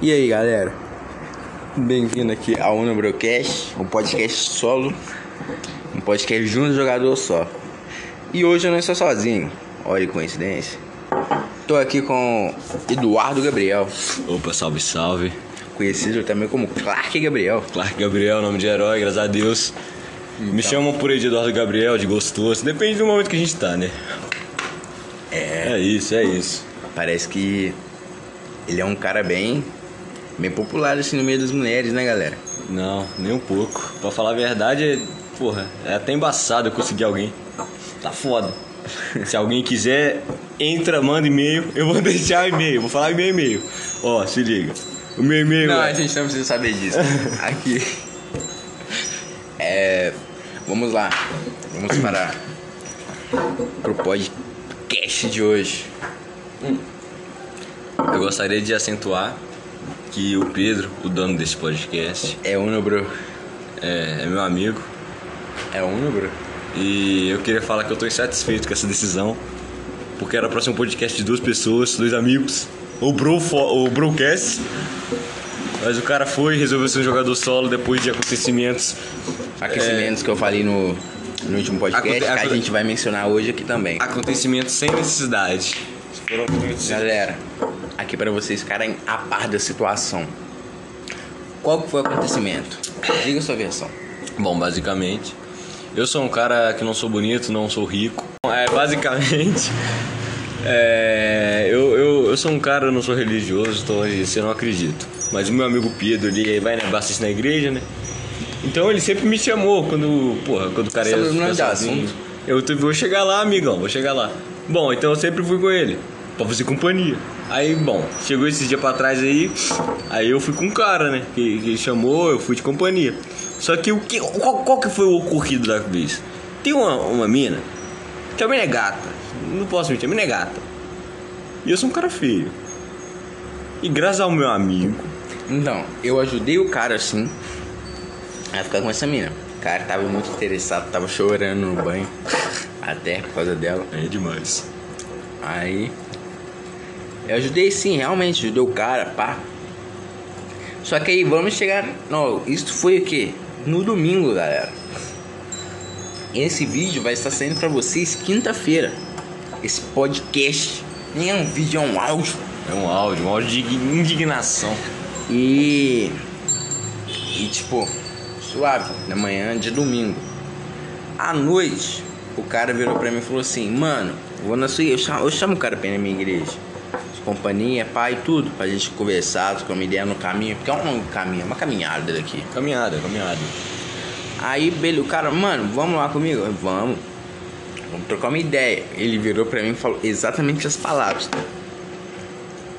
E aí galera, bem-vindo aqui ao Unobrocast, um podcast solo, um podcast de um jogador só. E hoje eu não estou sozinho, olha que coincidência. Tô aqui com Eduardo Gabriel, Opa, salve, salve. conhecido também como Clark Gabriel. Clark Gabriel, nome de herói, graças a Deus. Me chamam por aí de Eduardo Gabriel, de gostoso. Depende do momento que a gente tá, né? É, É isso, é isso. parece que ele é um cara bem, bem popular assim no meio das mulheres, né galera? Não, nem um pouco. Pra falar a verdade, porra, é até embaçado eu conseguir alguém. Tá foda. Se alguém quiser, entra, manda e-mail. Eu vou deixar o e-mail, vou falar meu e-mail. Ó, se liga. O meu e-mail Não, é... a gente não precisa saber disso. Aqui. É. Vamos lá. Vamos para. Pro podcast de hoje. Eu gostaria de acentuar que o Pedro, o dono desse podcast, É Uno, bro. é, é meu amigo. É Uno, bro. E eu queria falar que eu tô insatisfeito com essa decisão. Porque era pra ser um podcast de duas pessoas, dois amigos. O Bro, o Brocast. Mas o cara foi e resolveu ser um jogador solo depois de acontecimentos. Aquecimentos que eu falei no, no último podcast, Aconte- que a gente vai mencionar hoje aqui também. Acontecimentos sem necessidade. Galera, aqui para vocês ficarem a par da situação. Qual que foi o acontecimento? Diga a sua versão. Bom, basicamente, eu sou um cara que não sou bonito, não sou rico. É, basicamente, é, eu, eu, eu sou um cara, eu não sou religioso, então isso eu não acredito. Mas o meu amigo Pedro, ele vai né, bastante na igreja, né? Então ele sempre me chamou quando, porra, quando o cara Sabe ia o nome ficar do sozinho. assunto? Eu vou chegar lá, amigão, vou chegar lá. Bom, então eu sempre fui com ele, pra fazer companhia. Aí, bom, chegou esse dia pra trás aí, aí eu fui com um cara, né? Que, que chamou, eu fui de companhia. Só que o que. Qual, qual que foi o ocorrido da vez? Tem uma, uma mina, que a mina é gata. Não posso mentir, a mina é gata. E eu sou um cara feio. E graças ao meu amigo, Então, eu ajudei o cara assim a ficar com essa mina. O cara tava muito interessado, tava chorando no banho. Até por causa dela. é demais. Aí. Eu ajudei sim, realmente, ajudei o cara, pá. Só que aí vamos chegar. Não, isso foi o quê? No domingo, galera. Esse vídeo vai estar saindo pra vocês quinta-feira. Esse podcast. Nem é um vídeo, é um áudio. É um áudio, um áudio de indignação. E. E tipo, suave, na manhã de domingo. À noite, o cara virou pra mim e falou assim: Mano, vou na sua. Eu chamo, eu chamo o cara pra ir na minha igreja. Companhia, pai, tudo, pra gente conversar, trocar uma ideia no caminho. Porque é um caminho, é uma caminhada daqui. Caminhada, caminhada. Aí, beleza, o cara, mano, vamos lá comigo? Eu, Vamos. Vamos trocar uma ideia. Ele virou pra mim e falou exatamente as palavras.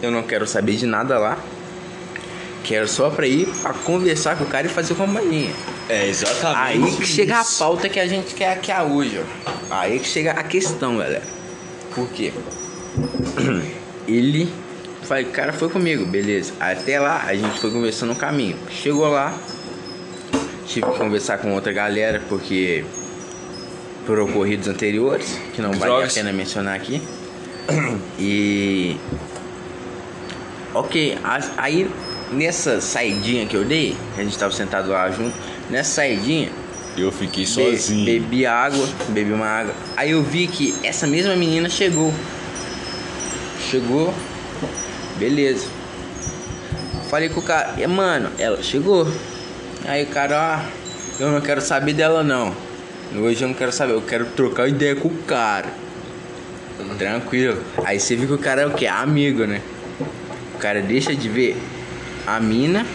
Eu não quero saber de nada lá. Quero só pra ir pra conversar com o cara e fazer companhia. É, exatamente. Aí que chega a isso. pauta que a gente quer aqui a hoje, ó. Aí que chega a questão, galera. Por quê? Ele. Falei, o cara foi comigo, beleza. Até lá a gente foi conversando no caminho. Chegou lá, tive que conversar com outra galera, porque. Por ocorridos anteriores, que não vale a pena mencionar aqui. E. Ok, aí nessa saidinha que eu dei, a gente tava sentado lá junto, nessa saidinha, Eu fiquei be- sozinho. bebi água, bebi uma água. Aí eu vi que essa mesma menina chegou. Chegou, beleza. Falei com o cara, mano, ela chegou. Aí o cara, ah, eu não quero saber dela não. Hoje eu não quero saber, eu quero trocar ideia com o cara. Tranquilo. Aí você viu que o cara é o que? Amigo, né? O cara deixa de ver a mina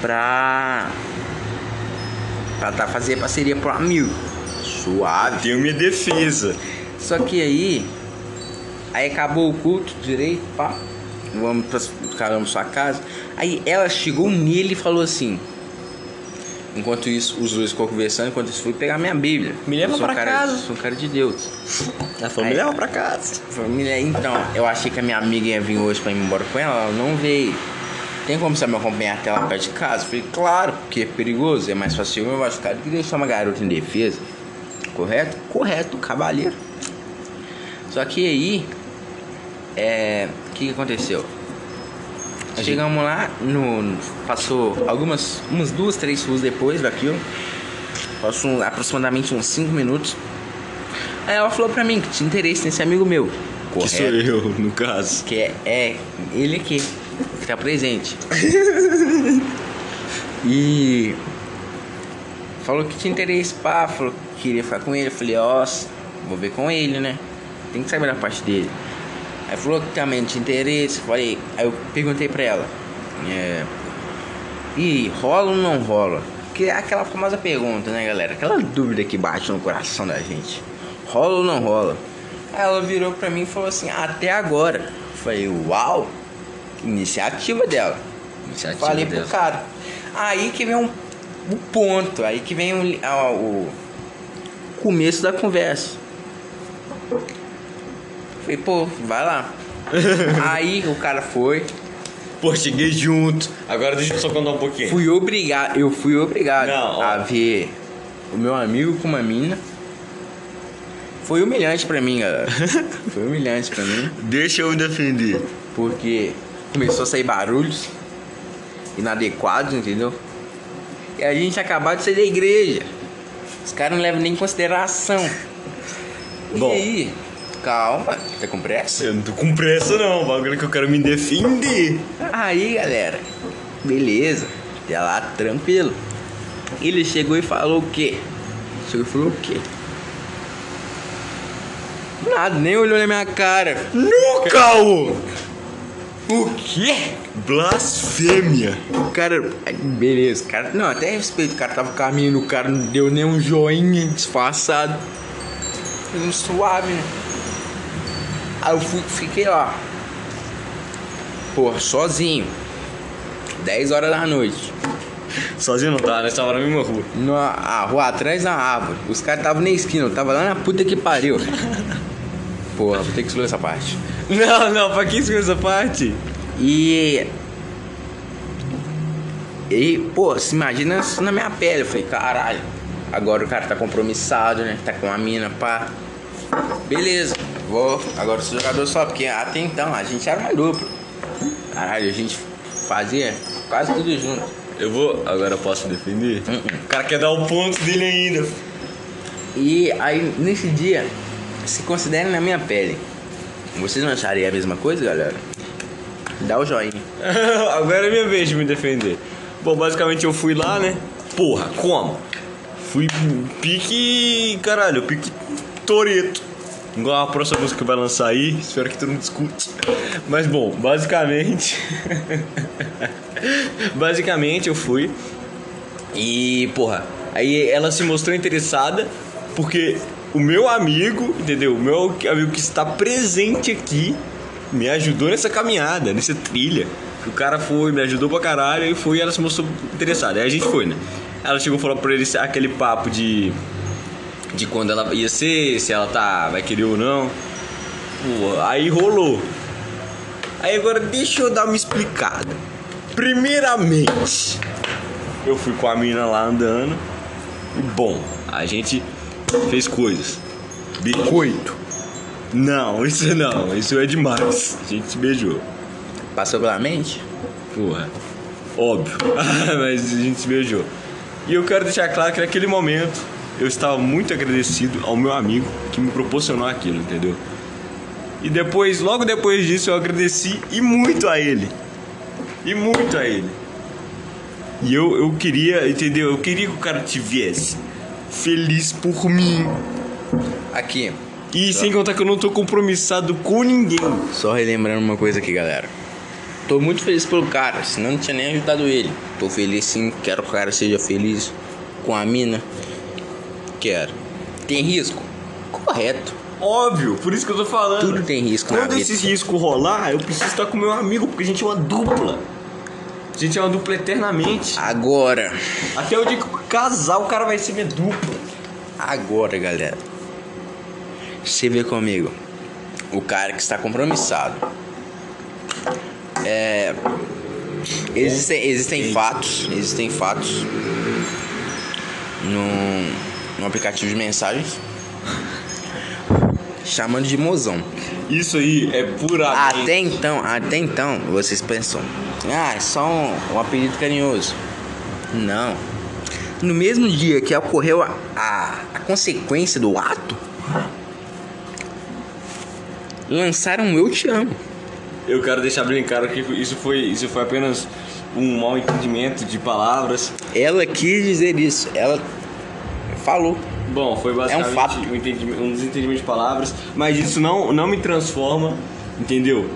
pra. pra tá fazer parceria pro amigo. Suave. Tenho minha defesa. Só que aí. Aí acabou o culto direito, pá. Vamos pra caramba sua casa. Aí ela chegou nele e falou assim. Enquanto isso, os dois ficou conversando, enquanto isso fui pegar minha Bíblia. Me leva sou um pra cara- casa. Sou um cara de Deus. Ela falou, Aí- me leva pra casa. Família, então, eu achei que a minha amiga ia vir hoje pra ir embora com ela, ela não veio. Tem como você me acompanhar até lá perto de casa? Falei, claro, porque é perigoso, é mais fácil eu machucar do que deixar uma garota em defesa. Correto? Correto, cavaleiro. Só que aí, é. O que, que aconteceu? Chegamos lá, no, passou algumas, umas duas, três ruas depois daquilo. Passou aproximadamente uns 5 minutos. Aí ela falou pra mim que tinha interesse nesse amigo meu. Que sou eu, no caso. Que é, é ele aqui, que tá presente. e falou que tinha interesse, pá, falou que queria ficar com ele. Eu falei, ó, vou ver com ele, né? Tem que saber da parte dele. Aí falou que também tinha interesse. Falei, aí eu perguntei pra ela. É, e rola ou não rola? Que é aquela famosa pergunta, né, galera? Aquela dúvida que bate no coração da gente. Rola ou não rola? Aí ela virou pra mim e falou assim, até agora. Eu falei, uau! Iniciativa dela. Iniciativa Falei dela. pro cara. Aí que vem um, o ponto, aí que vem o, a- o começo da conversa. Falei, pô, vai lá. aí o cara foi, Pô, cheguei junto. Agora deixa eu só contar um pouquinho. fui obrigado, eu fui obrigado Não, a ver o meu amigo com uma mina. Foi humilhante pra mim, galera. Foi humilhante pra mim, Deixa eu me defender. porque começou a sair barulhos inadequados, entendeu? E a gente acabou de sair da igreja. Os caras não levam nem em consideração. Bom. E aí? Calma, tá com pressa? Eu não tô com pressa não, o bagulho é que eu quero me defender. Aí, galera, beleza, até lá, tranquilo. Ele chegou e falou o quê? Chegou e falou o quê? Nada, nem olhou na minha cara. Nunca! ô! O quê? Blasfêmia. O cara. Ai, Beleza, cara. Não, até respeito, o cara tava caminhando, o cara não deu nem um joinha disfarçado. Um suave, né? Aí eu fui, fiquei lá. Porra, sozinho. 10 horas da noite. Sozinho não tá, nessa hora na mesma rua. Na a rua atrás da árvore. Os caras estavam na esquina, eu tava lá na puta que pariu. Porra, vou ter que excluir essa parte. Não, não, pra que escolher essa parte? E. E, pô, se imagina na minha pele. Eu falei, caralho, agora o cara tá compromissado, né? Tá com a mina, pá. Beleza, vou. Agora sou jogador só, porque até então a gente era uma dupla. Caralho, a gente fazia quase tudo junto. Eu vou. Agora eu posso defender? Hum, hum. O cara quer dar o ponto dele ainda. E aí, nesse dia, se considerem na minha pele. Vocês não achariam a mesma coisa, galera? Dá o joinha. Agora é minha vez de me defender. Bom, basicamente eu fui lá, né? Porra, como? Fui pique. Caralho, pique Toreto. Igual a próxima música que vai lançar aí. Espero que tu não discute. Mas bom, basicamente. basicamente eu fui. E, porra, aí ela se mostrou interessada porque o meu amigo, entendeu? O meu amigo que está presente aqui me ajudou nessa caminhada, nessa trilha. O cara foi, me ajudou pra caralho e foi e ela se mostrou interessada. Aí a gente foi, né? Ela chegou e falou pra ele aquele papo de. De quando ela ia ser, se ela tá. vai querer ou não. Pô, aí rolou. Aí agora deixa eu dar uma explicada. Primeiramente, eu fui com a mina lá andando. E bom, a gente fez coisas. Biscoito. Não, isso não, isso é demais. A gente se beijou. Passou pela mente? Porra. Óbvio. Mas a gente se beijou. E eu quero deixar claro que naquele momento eu estava muito agradecido ao meu amigo que me proporcionou aquilo, entendeu? E depois, logo depois disso, eu agradeci e muito a ele. E muito a ele. E eu, eu queria, entendeu? Eu queria que o cara tivesse feliz por mim. Aqui, E sem contar que eu não tô compromissado com ninguém. só relembrando uma coisa aqui, galera. Tô muito feliz pelo cara, senão não tinha nem ajudado ele. Tô feliz sim, quero que o cara seja feliz com a mina. Quero. Tem risco? Correto. Óbvio, por isso que eu tô falando. Tudo tem risco Quando vida. esse risco rolar, eu preciso estar com meu amigo, porque a gente é uma dupla. A gente é uma dupla eternamente. Agora, Até o dia que casar, o cara vai ser minha dupla. agora, galera. Você vê comigo. O cara que está compromissado. É. Existem, existem fatos. Existem fatos. No, no aplicativo de mensagens. Chamando de mozão. Isso aí é puramente. Até então, até então, vocês pensam, ah, é só um, um apelido carinhoso. Não. No mesmo dia que ocorreu a, a, a consequência do ato, lançaram um Eu Te Amo. Eu quero deixar bem claro que isso foi, isso foi apenas um mal entendimento de palavras. Ela quis dizer isso, ela falou. Bom, foi basicamente fato. um, entendimento- um desentendimento de palavras, mas isso não, não me transforma, entendeu?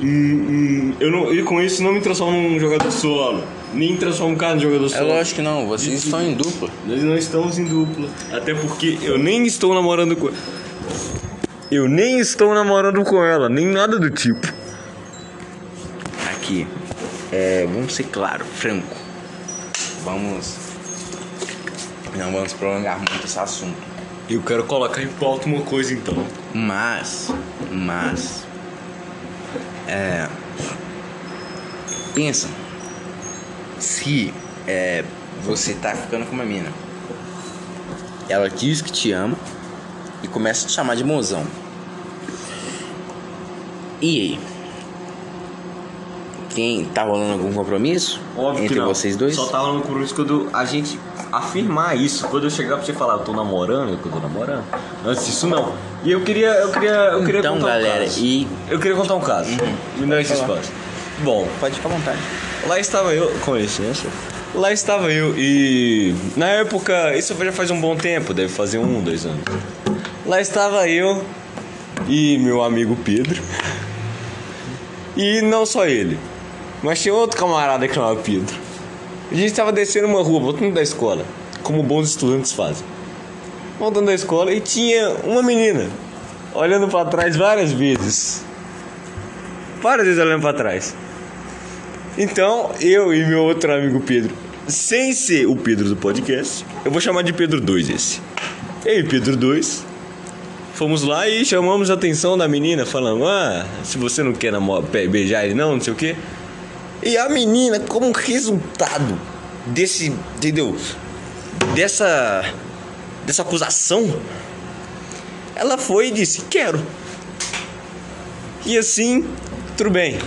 Em- em- eu não, e com isso não me transforma num jogador solo, nem transforma um cara em jogador É solo. lógico que não, vocês estão em dupla. Nós não estamos em dupla. Até porque eu nem estou namorando com Eu nem estou namorando com ela, nem nada do tipo. Aqui, é, vamos ser claro, franco. Vamos. Não vamos prolongar muito esse assunto. Eu quero colocar em pauta uma coisa então. Mas, mas, é, pensa, se é, você tá ficando com uma mina, ela diz que te ama e começa a te chamar de mozão. E aí? Quem tá rolando algum compromisso Óbvio entre que não. vocês dois? Só tava no curso quando a gente afirmar isso. Quando eu chegar pra você falar, eu tô namorando, eu tô namorando. Antes disso não. E eu queria, eu queria, eu queria Então, contar galera, um caso. e- Eu queria contar um caso. Me dá esse espaço. Bom, Pode ficar à vontade. Lá estava eu, com licença. Lá estava eu e na época, isso já faz um bom tempo, deve fazer um, dois anos. Lá estava eu e meu amigo Pedro. E não só ele, mas tinha outro camarada que chamava Pedro. A gente estava descendo uma rua, voltando da escola, como bons estudantes fazem. Voltando da escola e tinha uma menina olhando para trás várias vezes. Várias vezes olhando para trás. Então, eu e meu outro amigo Pedro, sem ser o Pedro do podcast, eu vou chamar de Pedro 2 esse. Eu e Pedro 2 fomos lá e chamamos a atenção da menina, falando: Ah, se você não quer namo- pe- beijar ele, não, não sei o quê. E a menina, como resultado desse, entendeu? Dessa, dessa acusação, ela foi e disse: Quero. E assim, tudo bem.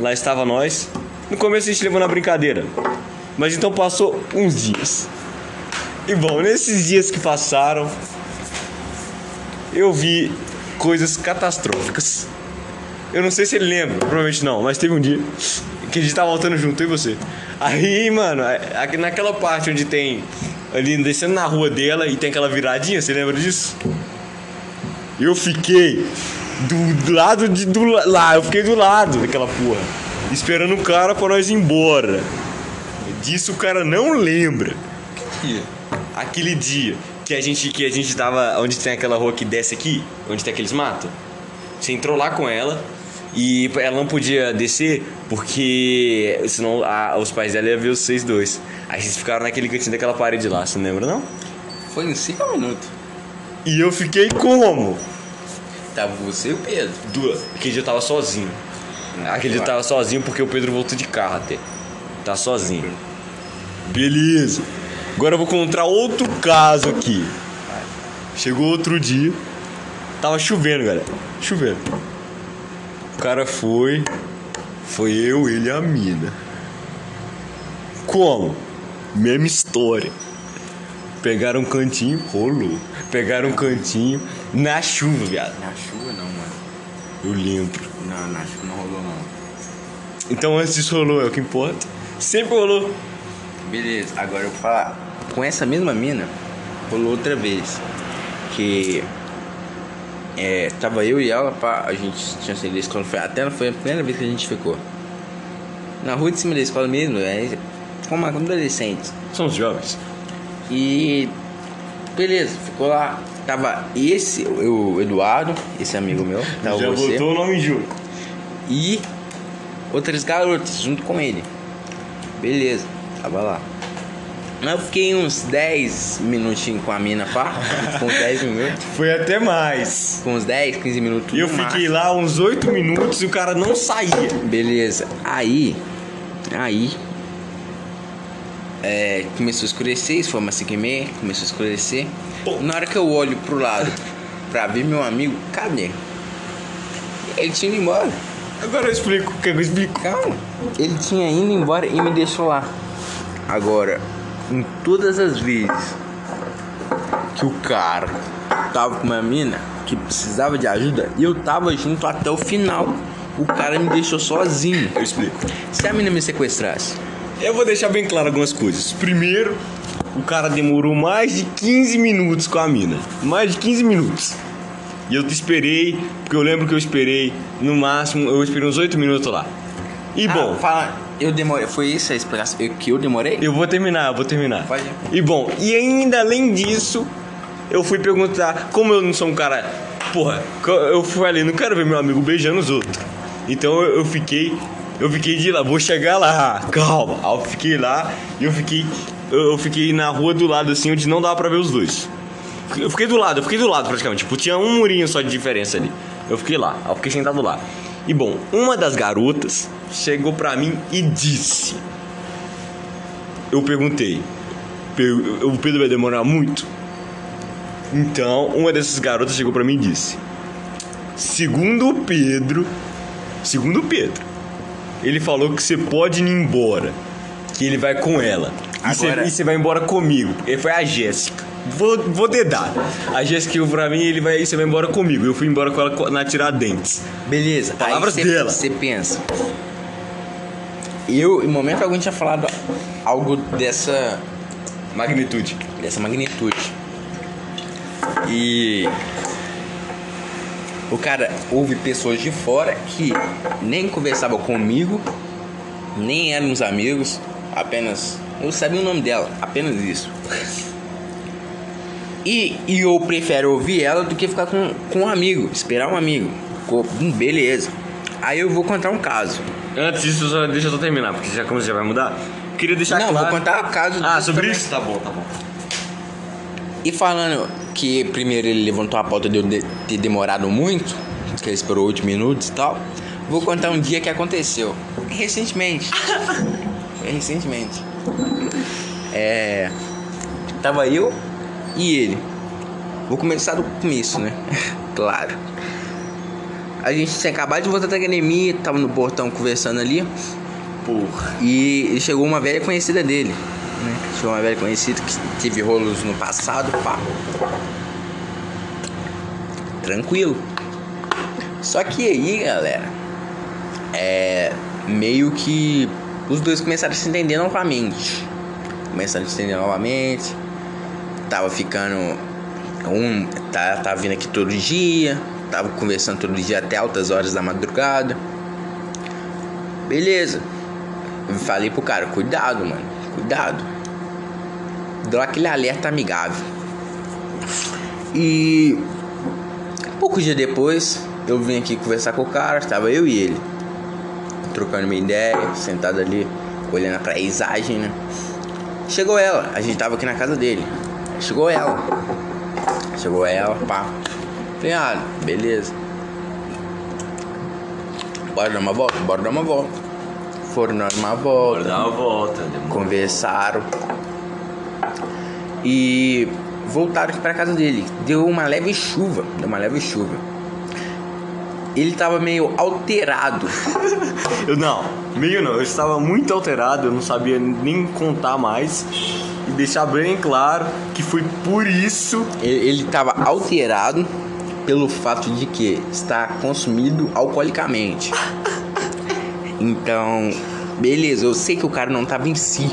Lá estava nós. No começo a gente levou na brincadeira. Mas então passou uns dias. E bom, nesses dias que passaram, eu vi coisas catastróficas. Eu não sei se ele lembra, provavelmente não, mas teve um dia que a gente tava voltando junto, eu e você. Aí, mano, a- aqui naquela parte onde tem. Ali descendo na rua dela e tem aquela viradinha, você lembra disso? Eu fiquei do lado de do lá, eu fiquei do lado daquela porra, esperando o cara pra nós ir embora. Disso o cara não lembra. Aquele dia que a gente que a gente tava onde tem aquela rua que desce aqui, onde tem aqueles matos. Você entrou lá com ela e ela não podia descer porque senão a- os pais dela iam ver vocês dois. Aí vocês ficaram naquele cantinho daquela parede lá, você não lembra não? Foi em 5 minutos. E eu fiquei como? Tava você e o Pedro. Do... Aquele dia eu tava sozinho. Aquele dia eu tava sozinho porque o Pedro voltou de carro até. Tá sozinho. Beleza. Agora eu vou contar outro caso aqui. Chegou outro dia. Tava chovendo, galera. Chovendo. O cara foi. Foi eu, ele e a mina. Como? Mesma história. Pegaram um cantinho, rolou. Pegaram um cantinho na chuva, viado. Na chuva não, mano. Eu lembro. Não, na chuva não rolou não. Então antes disso rolou, é o que importa. Sempre rolou. Beleza, agora eu vou falar. Com essa mesma mina, rolou outra vez. Que. É, tava eu e ela, pá, a gente tinha saído da escola. Foi, até foi a primeira vez que a gente ficou. Na rua de cima da escola mesmo, é, como adolescentes. São os jovens. E beleza, ficou lá. Tava esse, o Eduardo, esse amigo meu, tava Já você. botou o nome jogo. E outras garotas junto com ele. Beleza, tava lá. Eu fiquei uns 10 minutinhos com a mina, pá. Com uns 10 minutos. Foi até mais. Com uns 10, 15 minutos. E eu fiquei máximo. lá uns 8 minutos e o cara não saía. Beleza. Aí. Aí. É, começou a escurecer, isso foi umas 5 e meia, começou a escurecer. Pô. Na hora que eu olho pro lado pra ver meu amigo, cadê? Ele tinha ido embora. Agora eu explico. Quer que eu explico? Calma. Ele tinha ido embora e me deixou lá. Agora, em todas as vezes que o cara tava com uma mina que precisava de ajuda, eu tava junto até o final. O cara me deixou sozinho. Eu explico. Se a mina me sequestrasse, Eu vou deixar bem claro algumas coisas. Primeiro, o cara demorou mais de 15 minutos com a mina. Mais de 15 minutos. E eu te esperei, porque eu lembro que eu esperei, no máximo, eu esperei uns 8 minutos lá. E bom, Ah, fala, eu demorei. Foi isso a explicação que eu demorei? eu vou terminar, eu vou terminar. Pode. E bom, e ainda além disso, eu fui perguntar, como eu não sou um cara. Porra, eu falei, não quero ver meu amigo beijando os outros. Então eu, fiquei. Eu fiquei de lá, vou chegar lá, calma. Aí eu fiquei lá e eu fiquei. Eu, fiquei na rua do lado assim, onde não dava pra ver os dois. Eu fiquei do lado, eu fiquei do lado praticamente. Tipo, tinha um murinho só de diferença ali. Eu fiquei lá, eu fiquei sentado lá. E bom, uma das garotas chegou pra mim e disse: Eu perguntei, "Per- o Pedro vai demorar muito? Então, uma dessas garotas chegou pra mim e disse: Segundo o Pedro, segundo o Pedro, ele falou que você pode ir embora, que ele vai com ela. E você- Agora- E você vai embora comigo. E foi a Jéssica. Vou, vou dedar. A Jéssica falou pra mim ele vai, você vai embora comigo. Eu fui embora com ela na Tiradentes. Beleza. Palavras aí cê- dela. Você pensa. Eu, em momento algum, tinha falado algo dessa, Magnitude. dessa magnitude. E. O cara, houve pessoas de fora que nem conversavam comigo, nem éramos amigos, apenas. Eu sabia o nome dela, apenas isso. E, e eu prefiro ouvir ela do que ficar com, com um amigo, esperar um amigo. Co- hum, Beleza. Aí eu vou contar um caso. Antes disso, só, deixa eu só terminar, porque já como você já vai mudar, queria deixar Não, claro. vou contar o caso Ah, sobre também. isso? Tá bom, tá bom. E falando que primeiro ele levantou a pauta de eu de- ter demorado muito, que ele esperou 8 minutos e tal, vou contar um dia que aconteceu. Recentemente. Foi recentemente. É. Tava eu e ele. Vou começar do começo, né? claro. A gente tinha acabado de voltar da academia, tava no portão conversando ali. Porra. E chegou uma velha conhecida dele, né? Chegou uma velha conhecida que teve rolos no passado, pá. Tranquilo. Só que aí, galera, é meio que os dois começaram a se entender novamente. Começaram a se entender novamente. Tava ficando um tá, tava vindo aqui todo dia, tava conversando todo dia até altas horas da madrugada. Beleza. Eu falei pro cara, cuidado, mano. Cuidado. Deu aquele alerta amigável. E poucos dias depois, eu vim aqui conversar com o cara, tava eu e ele. Trocando uma ideia, sentado ali, olhando a paisagem, né? Chegou ela, a gente tava aqui na casa dele. Chegou ela. Chegou ela, pá. Falei, ah, beleza. Bora dar uma volta? Bora dar uma volta. Foram dar uma volta. Dar uma volta. conversaram e voltaram aqui pra casa dele. Deu uma leve chuva, deu uma leve chuva. Ele tava meio alterado. Eu não, meio não, eu estava muito alterado, eu não sabia nem contar mais. E deixar bem claro que foi por isso. Ele, ele tava alterado pelo fato de que está consumido alcoolicamente. Então, beleza, eu sei que o cara não tava em si.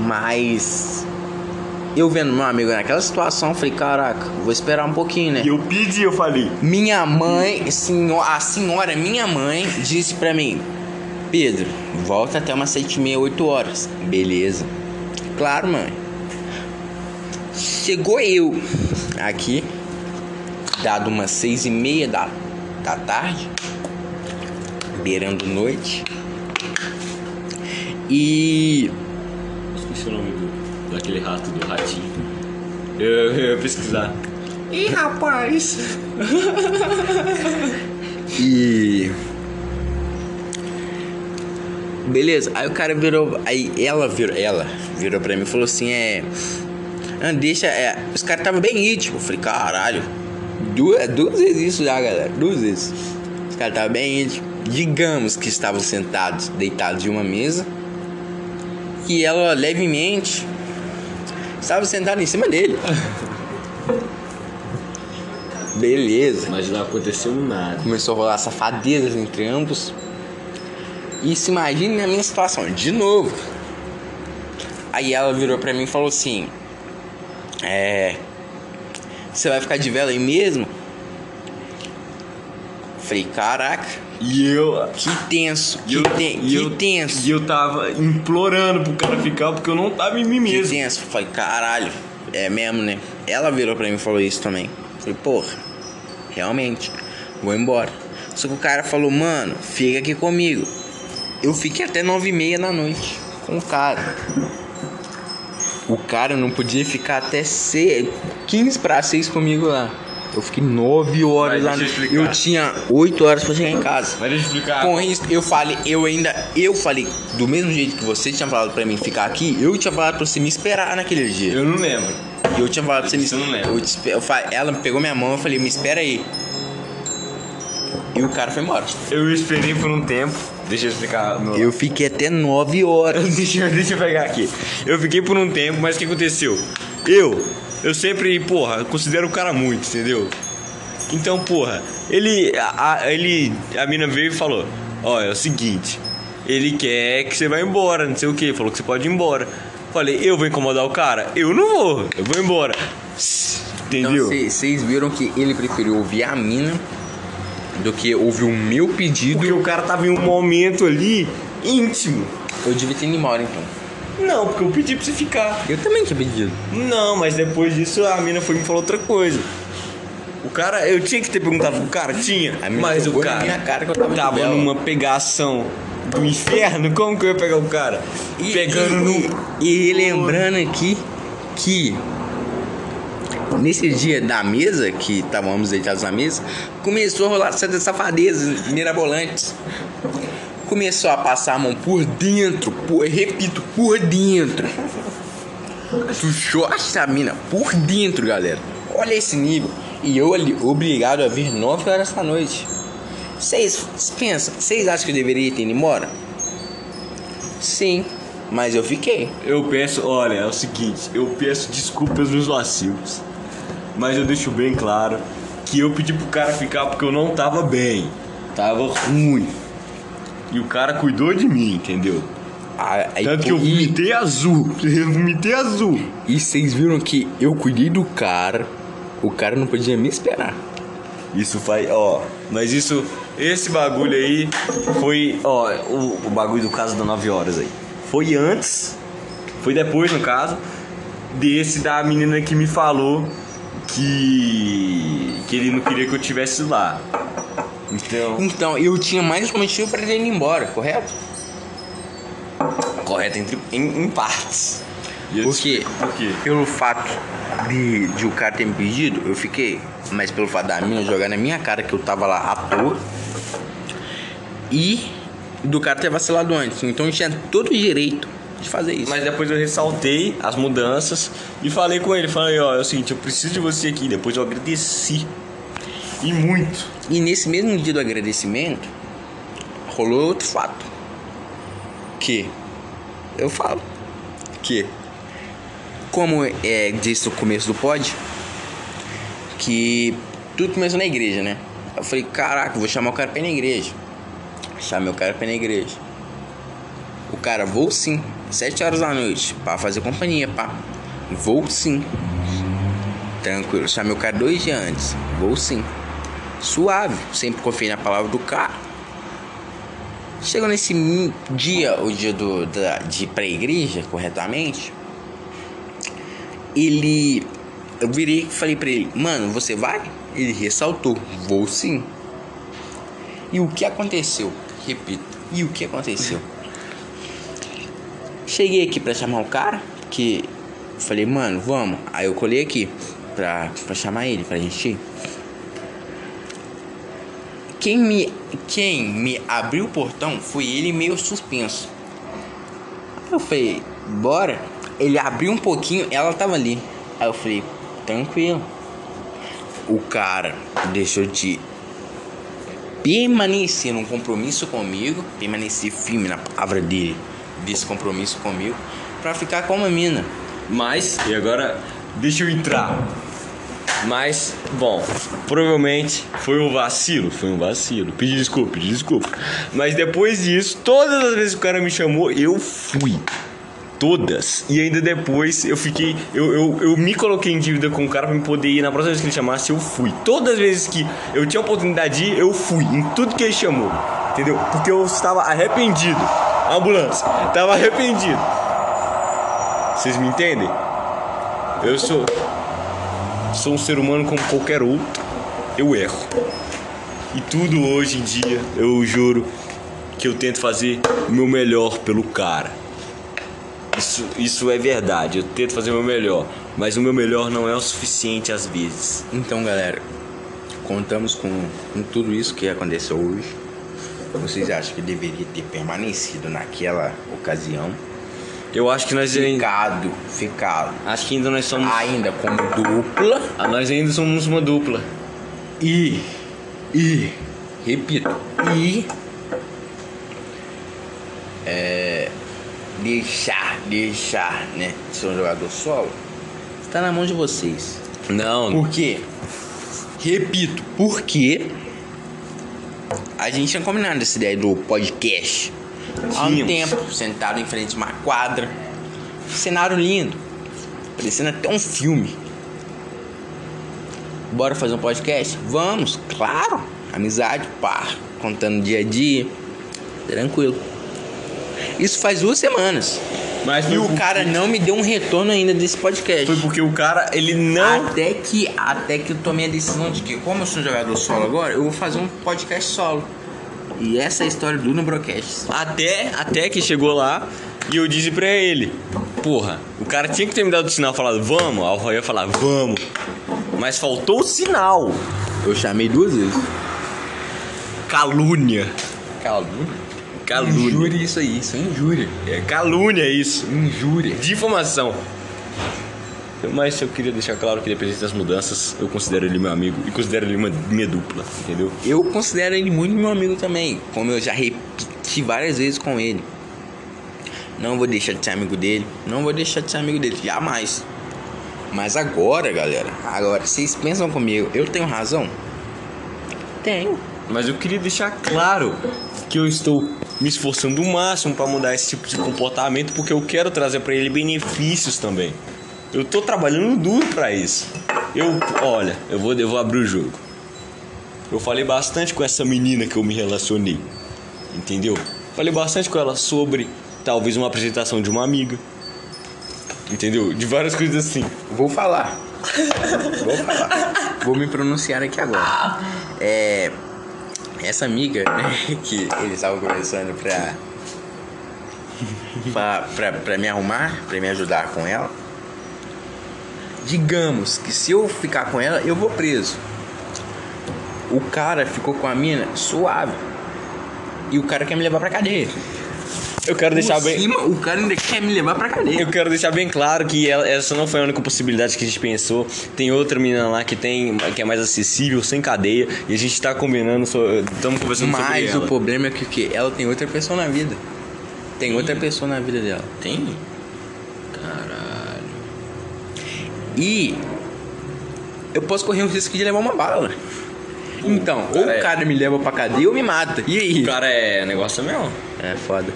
Mas eu vendo meu amigo naquela situação, falei, caraca, vou esperar um pouquinho, né? E eu pedi, eu falei, Minha mãe, senho- a senhora, minha mãe, disse pra mim: Pedro, volta até umas sete e meia, oito horas. Beleza. Claro, mãe. Chegou eu aqui, dado umas seis e meia da, da tarde, beirando noite. E esqueci o nome do, daquele rato, do ratinho. Eu, eu ia pesquisar. Ih, rapaz! E. Beleza, aí o cara virou. Aí ela virou. Ela virou pra mim e falou assim: é. Ah, deixa. É, os caras tava bem íntimo. Eu falei, caralho, duas, duas vezes isso já, galera. Duas vezes. Os caras estavam bem íntimos. Digamos que estavam sentados, deitados em uma mesa. E ela levemente estava sentada em cima dele. Beleza. Mas não aconteceu nada. Começou a rolar safadezas entre ambos. E se imagine na minha situação, de novo. Aí ela virou pra mim e falou assim: É. Você vai ficar de vela aí mesmo? Falei, caraca, E eu. que tenso, que, eu, ten- que eu, tenso. E eu tava implorando pro cara ficar porque eu não tava em mim Que mesmo. tenso. Falei, caralho, é mesmo, né? Ela virou pra mim e falou isso também. Falei, porra, realmente, vou embora. Só que o cara falou, mano, fica aqui comigo. Eu fiquei até nove e meia da noite com o cara. O cara não podia ficar até seis, 15 para 6 comigo lá. Eu fiquei nove horas Mas lá. deixa eu explicar. Eu tinha 8 horas pra chegar em casa. Mas deixa eu explicar. Com isso, eu falei, eu ainda, eu falei, do mesmo jeito que você tinha falado pra mim ficar aqui, eu tinha falado pra você me esperar naquele dia. Eu não lembro. Eu tinha falado pra você me Isso eu não lembro. eu te eu Ela pegou minha mão, eu falei, me espera aí. E o cara foi embora. Eu esperei por um tempo. Deixa eu explicar. Meu... Eu fiquei até 9 horas. deixa, eu- deixa eu pegar aqui. Eu fiquei por um tempo, mas o que aconteceu? Eu, eu sempre, porra, considero o cara muito, entendeu? Então, porra, ele, a, a- ele, a mina veio e falou: Ó, é o seguinte, ele quer que você vá embora, não sei o que, falou que você pode ir embora. Falei, eu vou incomodar o cara? Eu não vou, eu vou embora. Entendeu? Então vocês viram que ele preferiu ouvir a mina do que ouvir o meu pedido. Porque o cara tava em um momento ali íntimo. Eu devia ter ido embora então. Não, porque eu pedi pra você ficar. Eu também tinha pedido. Não, mas depois disso a mina foi me falou outra coisa. O cara, eu tinha que ter perguntado pro cara, tinha. A mina Mas o cara cara que eu tava tava numa pegação do inferno. Como que eu ia pegar o cara? E, Pegando e, no. E, e lembrando aqui que nesse dia da mesa, que estávamos deitados na mesa, começou a rolar certas safadezas mirabolantes. Começou a passar a mão por dentro, por, repito, por dentro. Puxou a mina por dentro, galera. Olha esse nível. E eu ali, obrigado a vir 9 horas da noite. Vocês pensam, vocês acham que eu deveria ter ido embora? Sim, mas eu fiquei. Eu peço, olha, é o seguinte, eu peço desculpas nos vacilos. Mas eu deixo bem claro que eu pedi pro cara ficar porque eu não tava bem. Tava ruim. E o cara cuidou de mim, entendeu? Ah, aí, Tanto que eu e, vomitei azul. Eu vomitei azul. e vocês viram que eu cuidei do cara, o cara não podia me esperar. Isso faz, ó, mas isso, esse bagulho aí foi, ó, o, o bagulho do caso da 9 horas aí. Foi antes, foi depois no caso, desse da menina que me falou que, que ele não queria que eu tivesse lá. Então, Então, eu tinha mais um motivo para ter ido embora, correto? correto entre, em, em partes. E eu Por te- quê? Por quê? Pelo fato de, de o cara ter me pedido, eu fiquei. Mas pelo fato da mina jogar na minha cara que eu tava lá à toa. E do cara ter vacilado antes. Então eu tinha todo o direito de fazer isso. Mas depois eu ressaltei as mudanças e falei com ele, falei, ó, é o seguinte, eu preciso de você aqui. Depois eu agradeci. E muito. E nesse mesmo dia do agradecimento, rolou outro fato. Que eu falo que, como é, disse no começo do pod, que tudo começou na igreja, né? Eu falei, caraca, vou chamar o cara pra ir na igreja. Chamei o cara pra ir na igreja. O cara, vou sim, sete horas da noite, pra fazer companhia, pá. Vou sim. Tranquilo, chamei o cara dois dias antes. Vou sim suave, sempre confiei na palavra do cara. Chegou nesse dia, o dia do, da, de ir pra igreja, corretamente, ele. Eu virei e falei pra ele, mano, você vai? Ele ressaltou, vou sim. E o que aconteceu? Repito, e o que aconteceu? Cheguei aqui pra chamar o cara, porque falei, mano, vamos. Aí eu colei aqui pra, pra chamar ele, pra gente ir. Quem me, quem me abriu o portão foi ele meio suspenso. Aí eu falei, bora. Ele abriu um pouquinho, ela tava ali. Aí eu falei, tranquilo. o cara deixou de permanecer num compromisso comigo, permanecer firme na palavra dele, desse compromisso comigo, pra ficar com uma mina. Mas, e agora, deixa eu entrar. Mas, bom, provavelmente foi um vacilo, foi um vacilo. Pedi desculpa, pedi desculpa. Mas depois disso, todas as vezes que o cara me chamou, eu fui. Todas. E ainda depois eu fiquei. Eu, eu, eu me coloquei em dívida com o cara pra me poder ir. Na próxima vez que ele chamasse, eu fui. Todas as vezes que eu tinha oportunidade de ir, eu fui. Em tudo que ele chamou. Entendeu? Porque eu estava arrependido. Ambulância. Tava arrependido. Vocês me entendem? Eu sou. Sou um ser humano como qualquer outro. Eu erro. E tudo hoje em dia, eu juro que eu tento fazer o meu melhor pelo cara. Isso, isso é verdade, eu tento fazer o meu melhor. Mas o meu melhor não é o suficiente às vezes. Então, galera, contamos com, com tudo isso que aconteceu hoje. Vocês acham que deveria ter permanecido naquela ocasião? Eu acho que nós. Ficado, ficado. Acho que ainda nós somos. Ainda como dupla. Ah, Nós ainda somos uma dupla. E, e, repito, e é, deixar, deixar, né, ser um jogador solo, está na mão de vocês. Não, Por quê? Repito, porque a gente tinha combinado essa ideia do podcast há um tempo, sentado em frente a uma quadra, cenário lindo, parecendo até um filme. Bora fazer um podcast? Vamos, claro. Amizade, pá, contando dia a dia, tranquilo. Isso faz duas semanas. Mas E o cara não me deu um retorno ainda desse podcast. Foi porque o cara, ele não. Até que, até que eu tomei a decisão de que, como eu sou um jogador solo agora, eu vou fazer um podcast solo. E essa é a história do Nubrocast. Até, até que chegou lá e eu disse pra ele: Porra, o cara tinha que ter me dado o sinal falado, vamos. Aí o Roy ia falar, vamos. Mas faltou o sinal. Eu chamei duas vezes. Calúnia. Calúnia? Calúnia. Injúria isso aí, isso é injúria. É calúnia isso. Injúria. Difamação. Mas eu queria deixar claro que independente das mudanças, eu considero ele meu amigo e considero ele uma minha dupla, entendeu? Eu considero ele muito meu amigo também, como eu já repeti várias vezes com ele. Não vou deixar de ser amigo dele, não vou deixar de ser amigo dele, jamais. Mas agora, galera, agora, vocês pensam comigo, eu tenho razão? Tenho. Mas eu queria deixar claro que eu estou me esforçando o máximo para mudar esse tipo de comportamento porque eu quero trazer para ele benefícios também. Eu tô trabalhando duro para isso. Eu, olha, eu vou, eu vou abrir o jogo. Eu falei bastante com essa menina que eu me relacionei. Entendeu? Falei bastante com ela sobre talvez uma apresentação de uma amiga. Entendeu? De várias coisas assim. Vou falar. Vou falar. Vou me pronunciar aqui agora. É. Essa amiga, né, que eles estavam conversando pra, pra, pra, pra me arrumar, pra me ajudar com ela. Digamos que se eu ficar com ela, eu vou preso. O cara ficou com a mina suave. E o cara quer me levar pra cadeia. Eu quero deixar Por bem. cima, o cara ainda quer me levar pra cadeia. Eu quero deixar bem claro que ela- essa não foi a única possibilidade que a gente pensou. Tem outra menina lá que tem que é mais acessível, sem cadeia, e a gente tá combinando, estamos conversando sobre Mas ela. o problema é que o quê? Ela tem outra pessoa na vida. Tem outra pessoa na vida dela. Tem? Caralho. E eu posso correr o risco de levar uma bala. Então, ou cara é- o cara me leva pra cadeia ou me mata. E aí? O cara é negócio mesmo. É foda.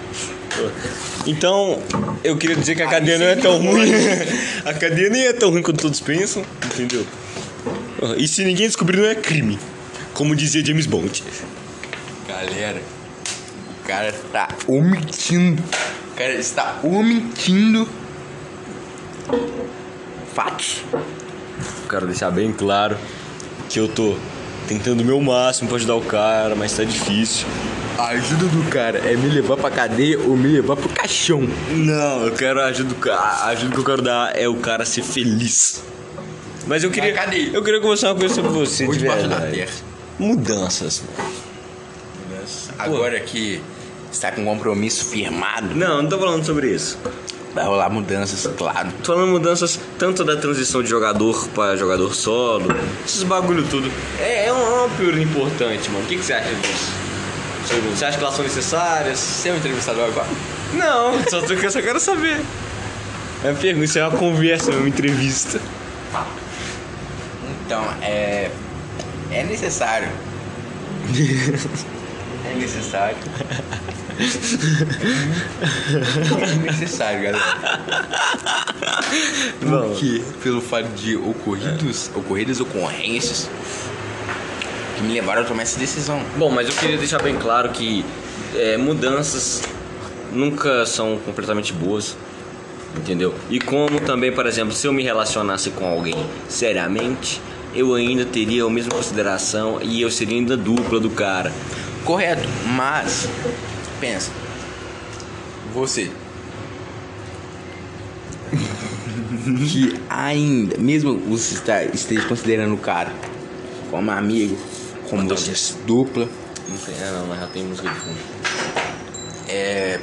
Então, eu queria dizer que a cadeia não é tão ruim. a cadeia nem é tão ruim quanto todos pensam, entendeu? E se ninguém descobrir, não é crime. Como dizia James Bond. Galera, o cara está omitindo. O cara está omitindo fatos. Quero deixar bem claro que eu tô tentando o meu máximo pra ajudar o cara, mas tá difícil. A ajuda do cara é me levar pra cadeia ou me levar pro caixão. Não, eu quero a ajuda do cara. A ajuda que eu quero dar é o cara ser feliz. Mas eu queria. Eu queria conversar uma coisa sobre você, Ou de verdade. terra. Mudanças. Agora que está com um compromisso firmado. Não, não tô falando sobre isso. Vai rolar mudanças, claro. Falando mudanças tanto da transição de jogador para jogador solo, esses bagulho tudo. É, é uma, uma período importante, mano. O que, que você acha disso? Você acha que elas são necessárias? Você é um entrevistador agora? Não, só, tô- eu só quero saber. É uma pergunta, isso é uma conversa, é uma entrevista. Então, é. É necessário. é necessário. É necessário, galera. Bom. Porque, pelo fato de ocorridos, ocorridas ocorrências que me levaram a tomar essa decisão. Bom, mas eu queria deixar bem claro que é, mudanças nunca são completamente boas, entendeu? E como também, por exemplo, se eu me relacionasse com alguém seriamente, eu ainda teria a mesma consideração e eu seria ainda dupla do cara. Correto, mas pensa. Você que ainda, mesmo você está, esteja considerando o cara como amigo, como você é dupla, Não tem, é, não, mas já tem música de fundo. é,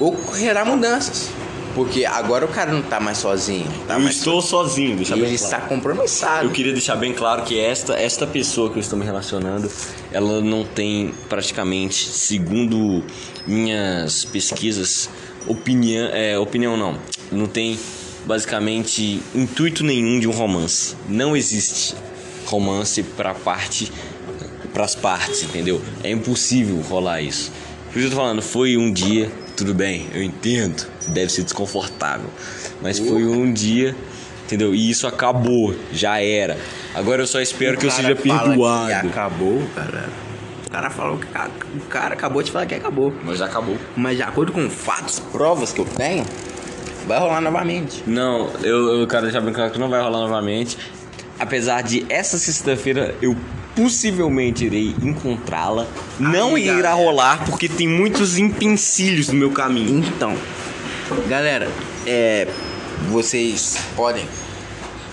ocorrerá mudanças. Porque agora o cara não tá mais sozinho, tá eu mais estou sozinho, deixa ele bem está claro. compromissado. Eu queria deixar bem claro que esta, esta pessoa que eu estou me relacionando, ela não tem praticamente, segundo minhas pesquisas, opinião, é, opinião não, não tem basicamente intuito nenhum de um romance. Não existe romance para parte, para as partes, entendeu? É impossível rolar isso. Por isso eu tô falando, foi um dia, tudo bem, eu entendo, deve ser desconfortável, mas foi um dia Entendeu? E isso acabou, já era. Agora eu só espero que eu O seja perdoado. acabou, cara. O cara falou que o cara acabou de falar que acabou. Mas já acabou. Mas de acordo com fatos, provas que eu tenho, vai rolar novamente. Não, eu, eu quero deixar bem claro que não vai rolar novamente. Apesar de essa sexta-feira eu possivelmente irei encontrá-la. Não Aí, irá galera. rolar porque tem muitos empecilhos no meu caminho. Então, galera, é, vocês podem,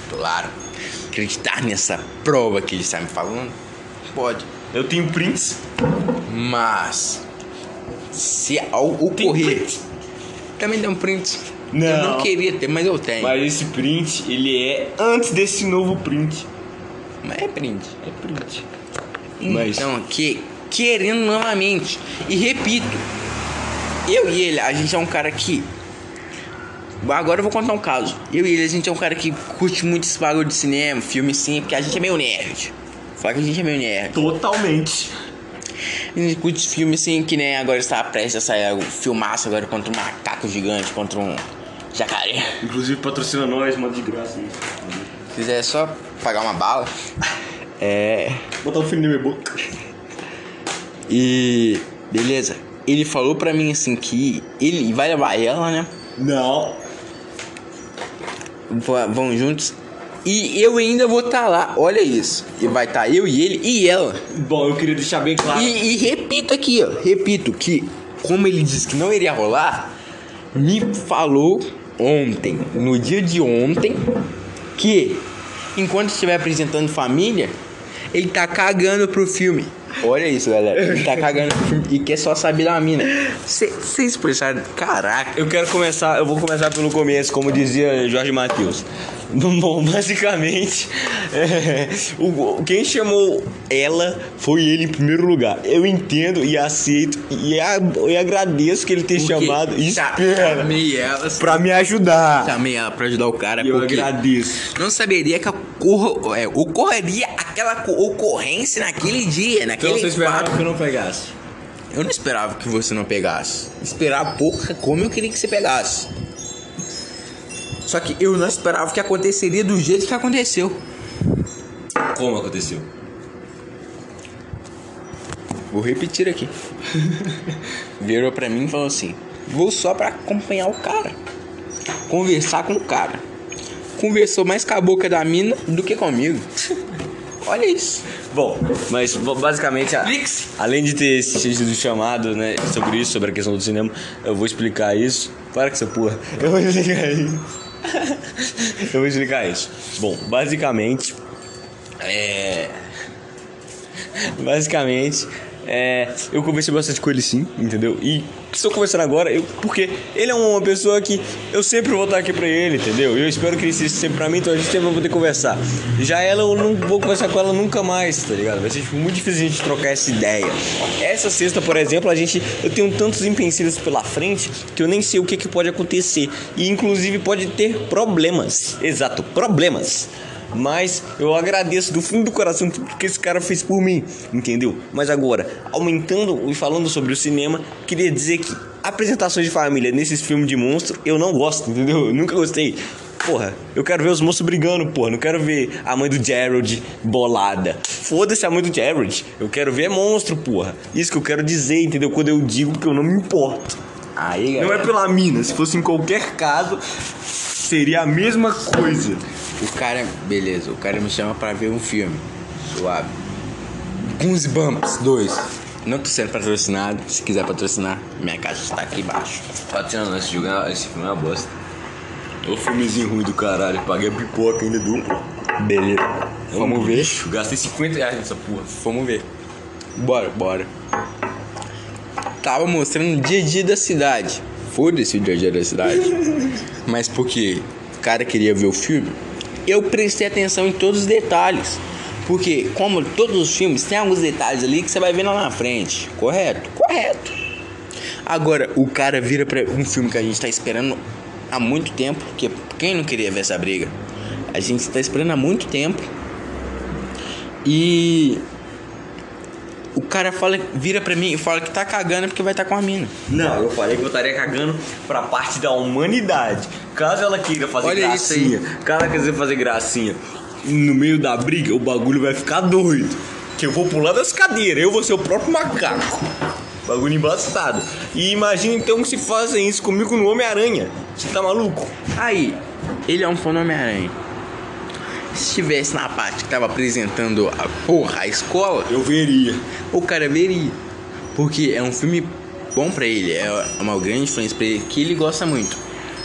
claro, acreditar nessa prova que ele está me falando? Pode. Eu tenho prints. Mas, se ao ocorrer, também tem um print. Eu Não. não queria ter, mas eu tenho. Mas esse print, ele é antes desse novo print. Mas é print. É print. Mas Então, que, querendo novamente. E repito, eu e ele, a gente é um cara que. Agora eu vou contar um caso. Eu e ele, a gente é um cara que curte muito esse bagulho de cinema, filme sim, porque a gente é meio nerd. Fala que a gente é meio nerd. totalmente. A gente curte filme assim, que nem agora está prestes a sair um filmaço agora contra um macaco gigante, contra um jacaré. Inclusive patrocina nós, manda de graça. Se quiser só pagar uma bala. É. Botar um filho na minha boca. E. Beleza. Ele falou pra mim assim que ele vai levar ela, né? Não. Vão juntos. E eu ainda vou estar lá. Olha isso. E vai estar eu e ele e ela. Bom, eu queria deixar bem claro. E, e repito aqui, ó. Repito que, como ele disse que não iria rolar, me falou ontem, no dia de ontem, que enquanto estiver apresentando família, ele tá cagando pro filme. Olha isso, galera. Ele tá cagando pro filme e quer só saber da mina. Vocês pensaram, caraca. Eu quero começar, eu vou começar pelo começo, como dizia Jorge Matheus. Bom, basicamente, é, o, quem chamou ela foi ele em primeiro lugar. Eu entendo e aceito e, a- e agradeço que ele Porque chamado e cha- espera Chamei ela. pra me ajudar. Chamei ela pra ajudar o cara. Eu agradeço. não saberia que ocorro- é, ocorreria aquela co- ocorrência naquele dia, naquele Então você esperava fato. que eu não pegasse. Eu não esperava que você não pegasse. Esperava pouco como eu queria que você pegasse. Só que eu não esperava que aconteceria do jeito que aconteceu. Como aconteceu? Vou repetir aqui. Virou pra mim e falou assim: Vou só pra acompanhar o cara. Conversar com o cara. Conversou mais com a boca da mina do que comigo. Olha isso. Bom, mas basicamente, a- além de ter sido chamado né, sobre isso, sobre a questão do cinema, eu vou explicar isso. Para com essa porra. Eu vou explicar isso. Eu vou explicar isso. Bom, basicamente, é. Basicamente, É, eu conversei bastante com ele sim, entendeu? E estou conversando agora, eu, porque ele é uma pessoa que eu sempre vou estar aqui pra ele, entendeu? Eu espero que ele esteja sempre pra mim, então a gente sempre vai poder conversar. Já ela, eu não vou conversar com ela nunca mais, tá ligado? Vai ser tipo, muito difícil a gente trocar essa ideia. Essa sexta, por exemplo, a gente. Eu tenho tantos empecilhos pela frente que eu nem sei o que, que pode acontecer. E inclusive pode ter problemas. Exato, problemas. Mas eu agradeço do fundo do coração tudo que esse cara fez por mim, entendeu? Mas agora, aumentando e falando sobre o cinema, queria dizer que apresentações de família nesses filmes de monstro eu não gosto, entendeu? Eu nunca gostei. Porra, eu quero ver os monstros brigando, porra. Não quero ver a mãe do Gerald bolada. Foda-se a mãe do Gerald. Eu quero ver monstro, porra. Isso que eu quero dizer, entendeu? Quando eu digo que eu não me importo. Aí, Não é pela mina. Se fosse em qualquer caso, seria a mesma coisa. O cara, beleza, o cara me chama pra ver um filme. Suave. Goosebumps 2. Não tô sendo patrocinado. Se quiser patrocinar, minha caixa está aqui embaixo. Patinando, esse, jogo, esse filme é uma bosta. Ô filmezinho ruim do caralho. Paguei a pipoca ainda duplo. Beleza. Um Vamos ver. lixo. Gastei 50 reais nessa porra. Vamos ver. Bora, bora. Tava mostrando o dia a dia da cidade. Foda-se o dia a dia da cidade. Mas porque o cara queria ver o filme, eu prestei atenção em todos os detalhes. Porque, como todos os filmes, tem alguns detalhes ali que você vai ver lá na frente. Correto? Correto. Agora, o cara vira pra um filme que a gente tá esperando há muito tempo. Porque quem não queria ver essa briga? A gente tá esperando há muito tempo. E o cara fala, vira pra mim e fala que tá cagando porque vai estar tá com a mina. Não, eu falei que eu estaria cagando pra parte da humanidade. Caso ela queira fazer Olha gracinha, caso ela quiser fazer gracinha no meio da briga, o bagulho vai ficar doido. Que eu vou pular das cadeiras, eu vou ser o próprio macaco. Bagulho embaçado. E imagina então se fazem isso comigo no Homem-Aranha. Você tá maluco? Aí, ele é um fã do Homem-Aranha. Se estivesse na parte que tava apresentando a porra, a escola, Eu veria. o cara veria. Porque é um filme bom pra ele, é uma grande influência pra ele, que ele gosta muito.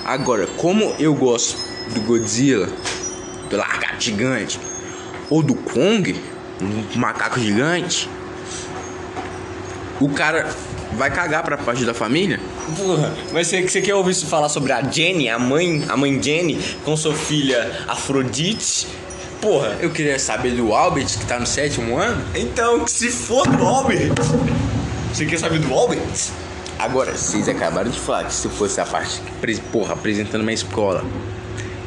Agora, como eu gosto do Godzilla, do lagarto gigante, ou do Kong, um macaco gigante, o cara vai cagar pra parte da família? Porra, mas você, você quer ouvir falar sobre a Jenny, a mãe, a mãe Jenny, com sua filha Afrodite? Porra, Eu queria saber do Albert, que tá no sétimo ano. então que se for do Albert. Você quer saber do Albert? Agora, vocês acabaram de falar que se fosse a parte, porra, apresentando uma escola,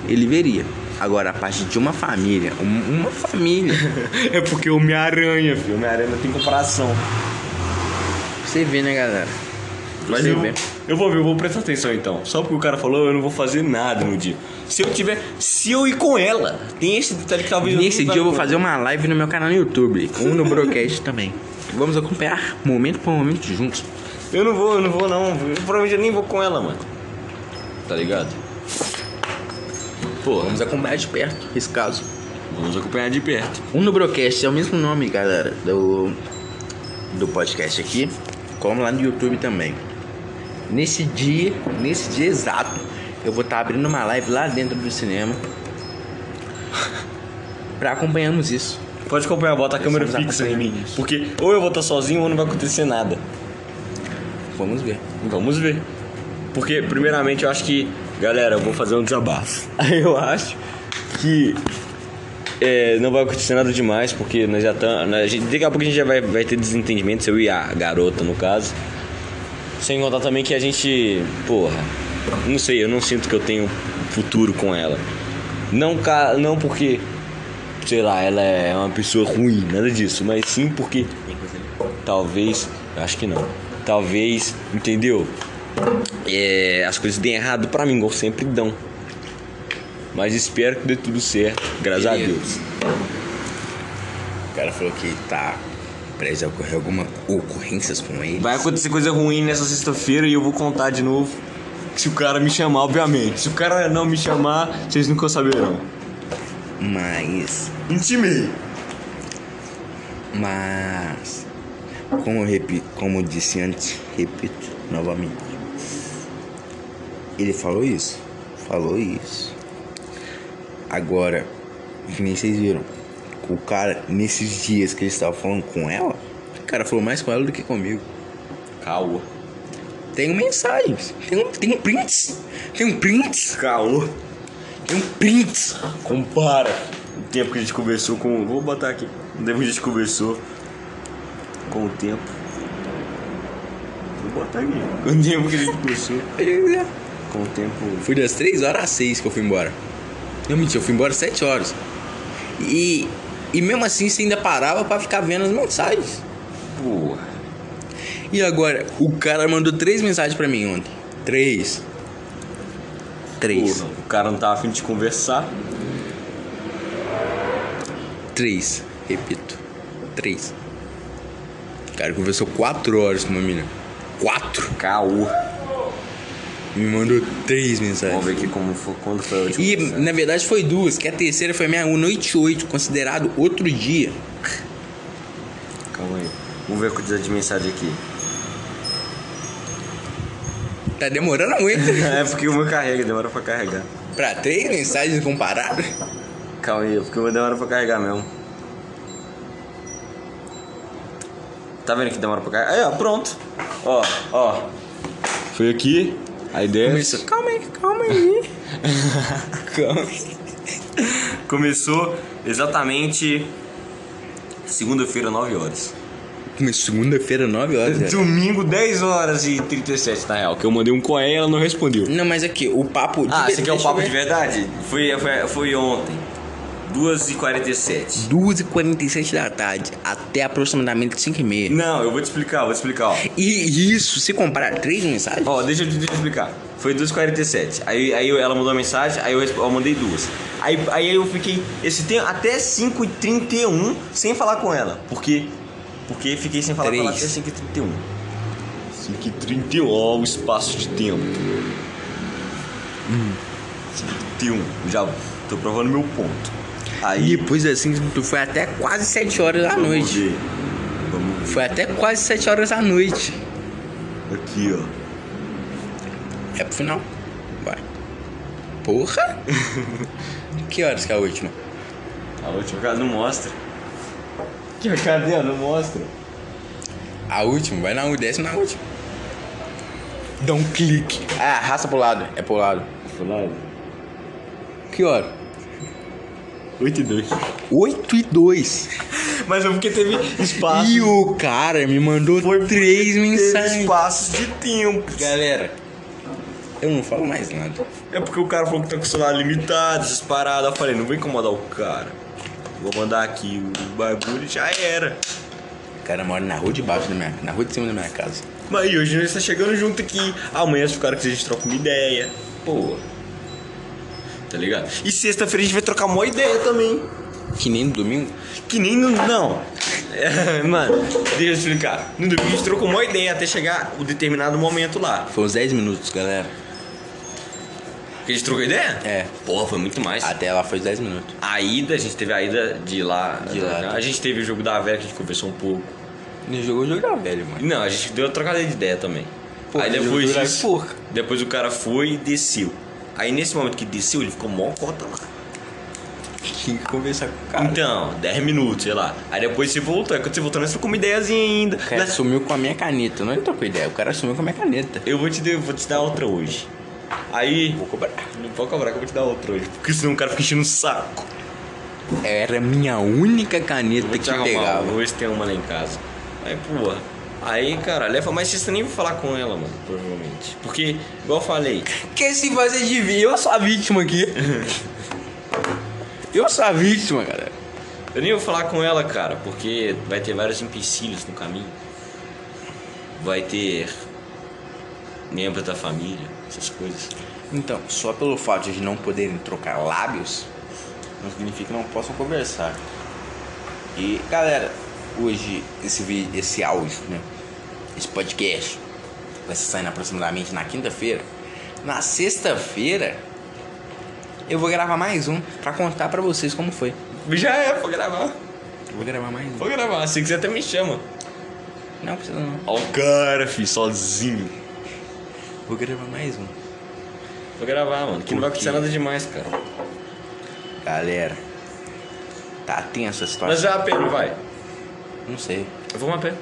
ele veria. Agora, a parte de uma família, um- uma família, É porque Homem-Aranha, filho. Homem-Aranha não tem comparação. Você vê, né, galera? Mas Você eu, vê. eu vou ver, eu vou prestar atenção então. Só porque o cara falou, eu não vou fazer nada no dia. Se eu tiver. Se eu ir com ela, tem esse detalhe que talvez Nesse não dia eu vou fazer uma live no meu canal no YouTube, um no Brocast também. Vamos acompanhar momento por momento juntos. Eu não vou, eu não vou não. Eu provavelmente eu nem vou com ela, mano. Tá ligado? Pô, Vamos acompanhar de perto esse caso. vamos acompanhar de perto. Um no Brocast é o mesmo nome, galera, do, do podcast aqui, como lá no YouTube também. Nesse dia, nesse dia exato, eu vou estar abrindo uma live lá dentro do cinema pra acompanharmos isso. Pode acompanhar, bota a câmera fixa em mim. isso. Porque ou eu vou estar sozinho ou não vai acontecer nada. Vamos ver. Vamos ver. Porque, primeiramente, eu acho que. Galera, eu vou fazer um desabafo. Eu acho que. É, não vai acontecer nada demais, porque nós já estamos. Daqui a pouco a gente já vai, vai ter desentendimento, eu e a garota, no caso. Sem contar também que a gente. Porra. Não sei, eu não sinto que eu tenho futuro com ela. Não, não porque. Sei lá, ela é uma pessoa ruim, nada disso. Mas sim porque. Talvez. Acho que não. Talvez, entendeu? É, as coisas deem errado pra mim, igual sempre dão. Mas espero que dê tudo certo, graças a. Deus. O cara falou que tá preso a ocorrer alguma ocorrências com ele. Vai acontecer coisa ruim nessa sexta-feira e eu vou contar de novo. Se o cara me chamar, obviamente. Se o cara não me chamar, vocês nunca saberão. Mas. Intimei. Mas. Como eu repito, como eu disse antes, repito novamente. Ele falou isso. Falou isso. Agora, que nem vocês viram. O cara, nesses dias que ele estava falando com ela, cara falou mais com ela do que comigo. Caô. Tenho mensagens. Tenho, tenho prints. Tenho prints. Caô. Tenho prints. Compara o tempo que a gente conversou com. Vou botar aqui. O tempo que a gente conversou com o tempo. Vou botar aqui. O tempo que a gente conversou com o tempo. Fui das 3 horas às 6 que eu fui embora. Não, mentira, eu fui embora às 7 horas. E, e mesmo assim você ainda parava pra ficar vendo as mensagens. Porra. E agora, o cara mandou três mensagens pra mim ontem. Três. Três. Porra, o cara não tava afim de conversar. Três. Repito. Três. O cara conversou quatro horas com uma menina. Quatro. Caô. Me mandou três mensagens. Vamos ver aqui como foi, quando foi a última. E mensagem. na verdade foi duas, que a terceira foi meia noite oito, considerado outro dia. Calma aí. Vamos ver a quantidade de mensagem aqui. Tá demorando muito. é porque o meu carrega, demora pra carregar. pra três mensagens comparadas. Calma aí, porque o meu demora pra carregar mesmo. Tá vendo que demora pra carregar? Aí, ó, pronto. Ó, ó. Foi aqui, a ideia. Começou. Calma aí, calma aí. calma aí. Começou exatamente segunda-feira, 9 horas. Começou segunda-feira, 9 horas. velho. Domingo, 10 horas e 37, na real. Que eu mandei um coé e ela não respondeu. Não, mas aqui, o papo. Ah, de- esse aqui é o papo de verdade? Foi, foi, foi ontem. 2h47. 2h47 da tarde, até aproximadamente 5h30. Não, eu vou te explicar, vou te explicar, ó. E isso, se comparar três mensagens, Ó, deixa eu te deixa eu explicar. Foi 2h47. Aí, aí ela mandou uma mensagem, aí eu, eu mandei duas. Aí, aí eu fiquei esse tempo até 5h31 sem falar com ela. Porque. Porque fiquei sem falar com ela até Três. 5h31. 5h31, ó, o espaço de tempo. Hum. 5h31. Já tô provando meu ponto. E Aí. depois assim, tu foi até quase 7 horas da vamos noite. ver. Vamos ver. Foi até quase 7 horas da noite. Aqui, ó. É pro final. Vai. Porra! que horas que é a última? A última cara não mostra. Que cadê? Não mostra. A última, vai na última, desce na última. Dá um clique. Ah, arrasta pro lado. É pro lado. Fulano. Que hora? 8 e 2. 8 e 2. Mas é porque teve espaço. E o cara me mandou três Teve mensagens. espaços de tempo. Galera, eu não falo mais nada. É porque o cara falou que tá com o celular limitado, essas paradas. Eu falei, não vou incomodar o cara. Vou mandar aqui o bagulho e já era. O cara mora na rua de baixo da minha na rua de cima da minha casa. Mas hoje nós tá chegando junto aqui. Amanhã se o cara quiser a gente troca uma ideia. Pô. Tá ligado? E sexta-feira a gente vai trocar uma ideia também. Que nem no domingo. Que nem no. Não. É, mano, deixa eu explicar. No domingo a gente trocou uma ideia até chegar o determinado momento lá. Foi uns 10 minutos, galera. Que a gente trocou ideia? É. Porra, foi muito mais. Até lá foi 10 minutos. A ida, a gente teve a ida de lá. De lá. A gente teve o jogo da velha que a gente conversou um pouco. Ele jogou o jogo da velho, mano. Não, a gente deu uma trocada de ideia também. Pô, Aí depois porca. depois o cara foi e desceu. Aí nesse momento que desceu, ele ficou mó cota lá. Tinha que conversar com o cara. Então, 10 minutos, sei lá. Aí depois você voltou. Aí quando você voltou, nós trocamos uma ideiazinha ainda. O cara Nós- sumiu com a minha caneta. Não ele trocou ideia, o cara sumiu com a minha caneta. Eu vou te, dar, vou te dar outra hoje. Aí. Vou cobrar. Não pode cobrar que eu vou te dar outra hoje. Porque senão o cara fica enchendo o saco. Era a minha única caneta Vou te que arrumar, pegava. vou se tem uma lá em casa. Aí, porra. Aí, cara, leva mais você nem vai falar com ela, mano, provavelmente. Porque, igual eu falei, Que se fazer de vítima? Eu sou a vítima aqui. eu sou a vítima, galera. eu nem vou falar com ela, cara, porque vai ter vários empecilhos no caminho. Vai ter membros da família, essas coisas. Então, só pelo fato de não poderem trocar lábios, não significa que não possam conversar. E, galera, hoje esse vídeo, esse áudio, né? Esse podcast vai estar saindo aproximadamente na quinta-feira. Na sexta-feira, eu vou gravar mais um pra contar pra vocês como foi. Já é, pode gravar. Eu vou gravar mais um. Pode gravar, se quiser até me chama. Não precisa não. Ó o cara, filho, sozinho. Vou gravar mais um. Vou gravar, mano, que não vai acontecer nada demais, cara. Galera, tá tensa a situação. Mas já a pé, não vai? Não sei. Vamos a pé.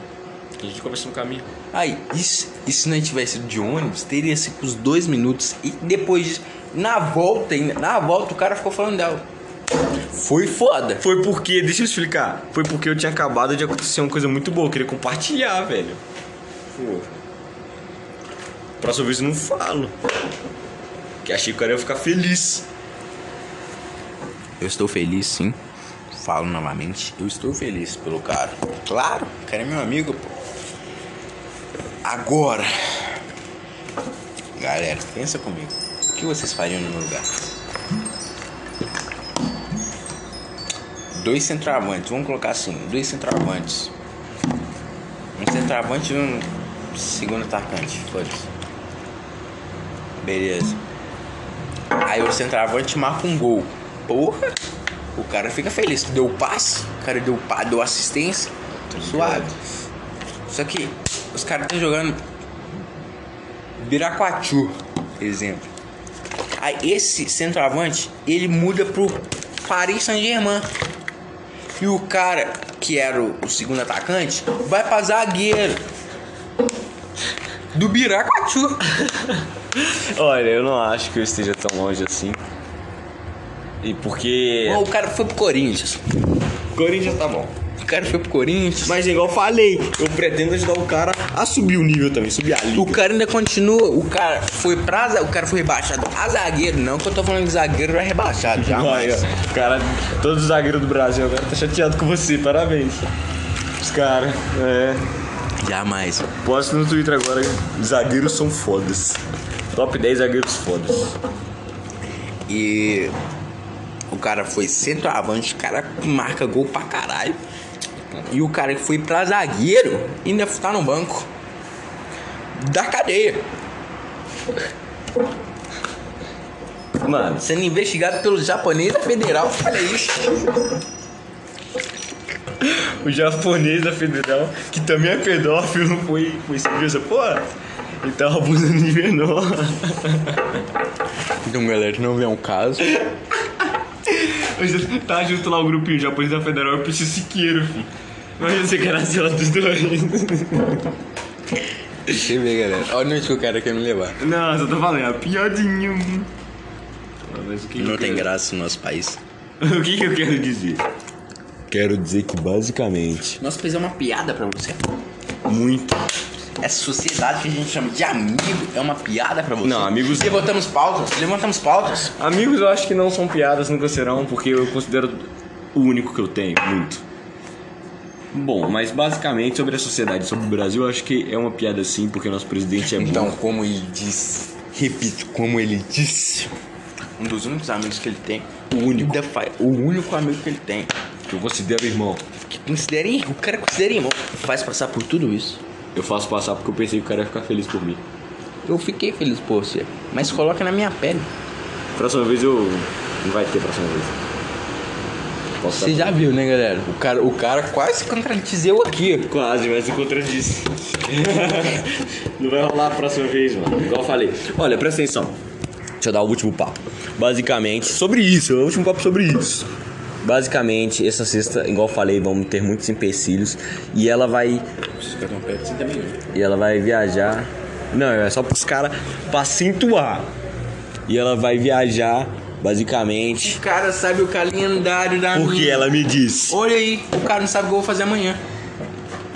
Que a gente conversa no caminho. Aí, isso, isso se não tivesse ido de ônibus, teria sido os dois minutos. E depois disso, na volta, ainda, na volta, o cara ficou falando dela. Foi foda. Foi porque, deixa eu explicar. Foi porque eu tinha acabado de acontecer uma coisa muito boa. Eu queria compartilhar, velho. Pô. Próxima vez eu não falo. Que achei que o cara ia ficar feliz. Eu estou feliz, sim. Falo novamente, eu estou feliz pelo cara. Claro, o cara é meu amigo, pô. Agora, galera, pensa comigo. O que vocês fariam no meu lugar? Dois centroavantes, vamos colocar assim, dois centroavantes. Um centroavante e um segundo atacante, foda-se. Beleza. Aí o centroavante marca um gol. Porra! O cara fica feliz. Deu passe, o cara deu, deu assistência. Suave. Só que os caras estão jogando Biraquatu, exemplo. Aí esse centroavante, ele muda pro Paris Saint-Germain. E o cara, que era o, o segundo atacante, vai pra zagueiro. Do Biraquatu. Olha, eu não acho que eu esteja tão longe assim. E porque. Bom, o cara foi pro Corinthians. Corinthians tá bom. O cara foi pro Corinthians. Mas igual eu falei, eu pretendo ajudar o cara a subir o nível também, subir a liga. O cara ainda continua, o cara foi pra o cara foi rebaixado a zagueiro, não que eu tô falando de zagueiro é rebaixado, Vai, jamais. ó. Cara, todos os zagueiros do Brasil agora tá chateado com você, parabéns. Os caras, é. Jamais. Posto no Twitter agora, zagueiros são fodas. Top 10 zagueiros fodas. E o cara foi centroavante, o cara marca gol pra caralho. E o cara que foi pra zagueiro ainda tá no banco. Da cadeia. Mano, Sendo investigado pelo japonês da federal. Olha isso. o japonês da Federal, que também é pedófilo, foi, foi serviço. Pô, ele tava abusando de menor. Então, galera, não vê um caso. Mas tá junto lá o grupinho japonês da Federal e o Peixe Siqueiro, filho. Imagina você quer nascer lá dos dois. Deixa eu ver, galera. Olha onde que o cara quer me levar. Não, só tô falando, é piadinha. Mas o que que Não eu tem quero- graça no nosso país. O que, que eu quero dizer? Quero dizer que basicamente, Nosso país é uma piada pra você. muito. Essa sociedade que a gente chama de amigo é uma piada pra você. Não, amigos- Levantamos pautas, levantamos pautas. Amigos eu acho que não são piadas, nunca serão, porque eu considero o único que eu tenho, muito. Bom, mas basicamente sobre a sociedade, sobre o Brasil, eu acho que é uma piada sim, porque nosso presidente é Então, como ele disse, repito, como ele disse, um dos únicos amigos que ele tem, o único, o único amigo que ele tem, Que eu considero irmão. que considera, irmão, o cara considera irmão, faz passar por tudo isso. Eu faço passar porque eu pensei que o cara ia ficar feliz por mim. Eu fiquei feliz por você, mas coloca na minha pele. Próxima vez eu. Não vai ter próxima vez. Você já viu, né, galera? O cara, o cara quase contradizeu aqui. Quase, mas eu contradisse. não vai rolar a próxima vez, mano. Igual eu falei. Olha, presta atenção. Deixa eu dar o último papo. Basicamente, sobre isso, o último papo sobre isso. Basicamente, essa sexta, igual eu falei, vamos ter muitos empecilhos. E ela vai. E ela vai viajar. Não, é só pros caras pra acentuar. E ela vai viajar, basicamente. O cara sabe o calendário da Porque minha. ela me disse: Olha aí, o cara não sabe o que eu vou fazer amanhã.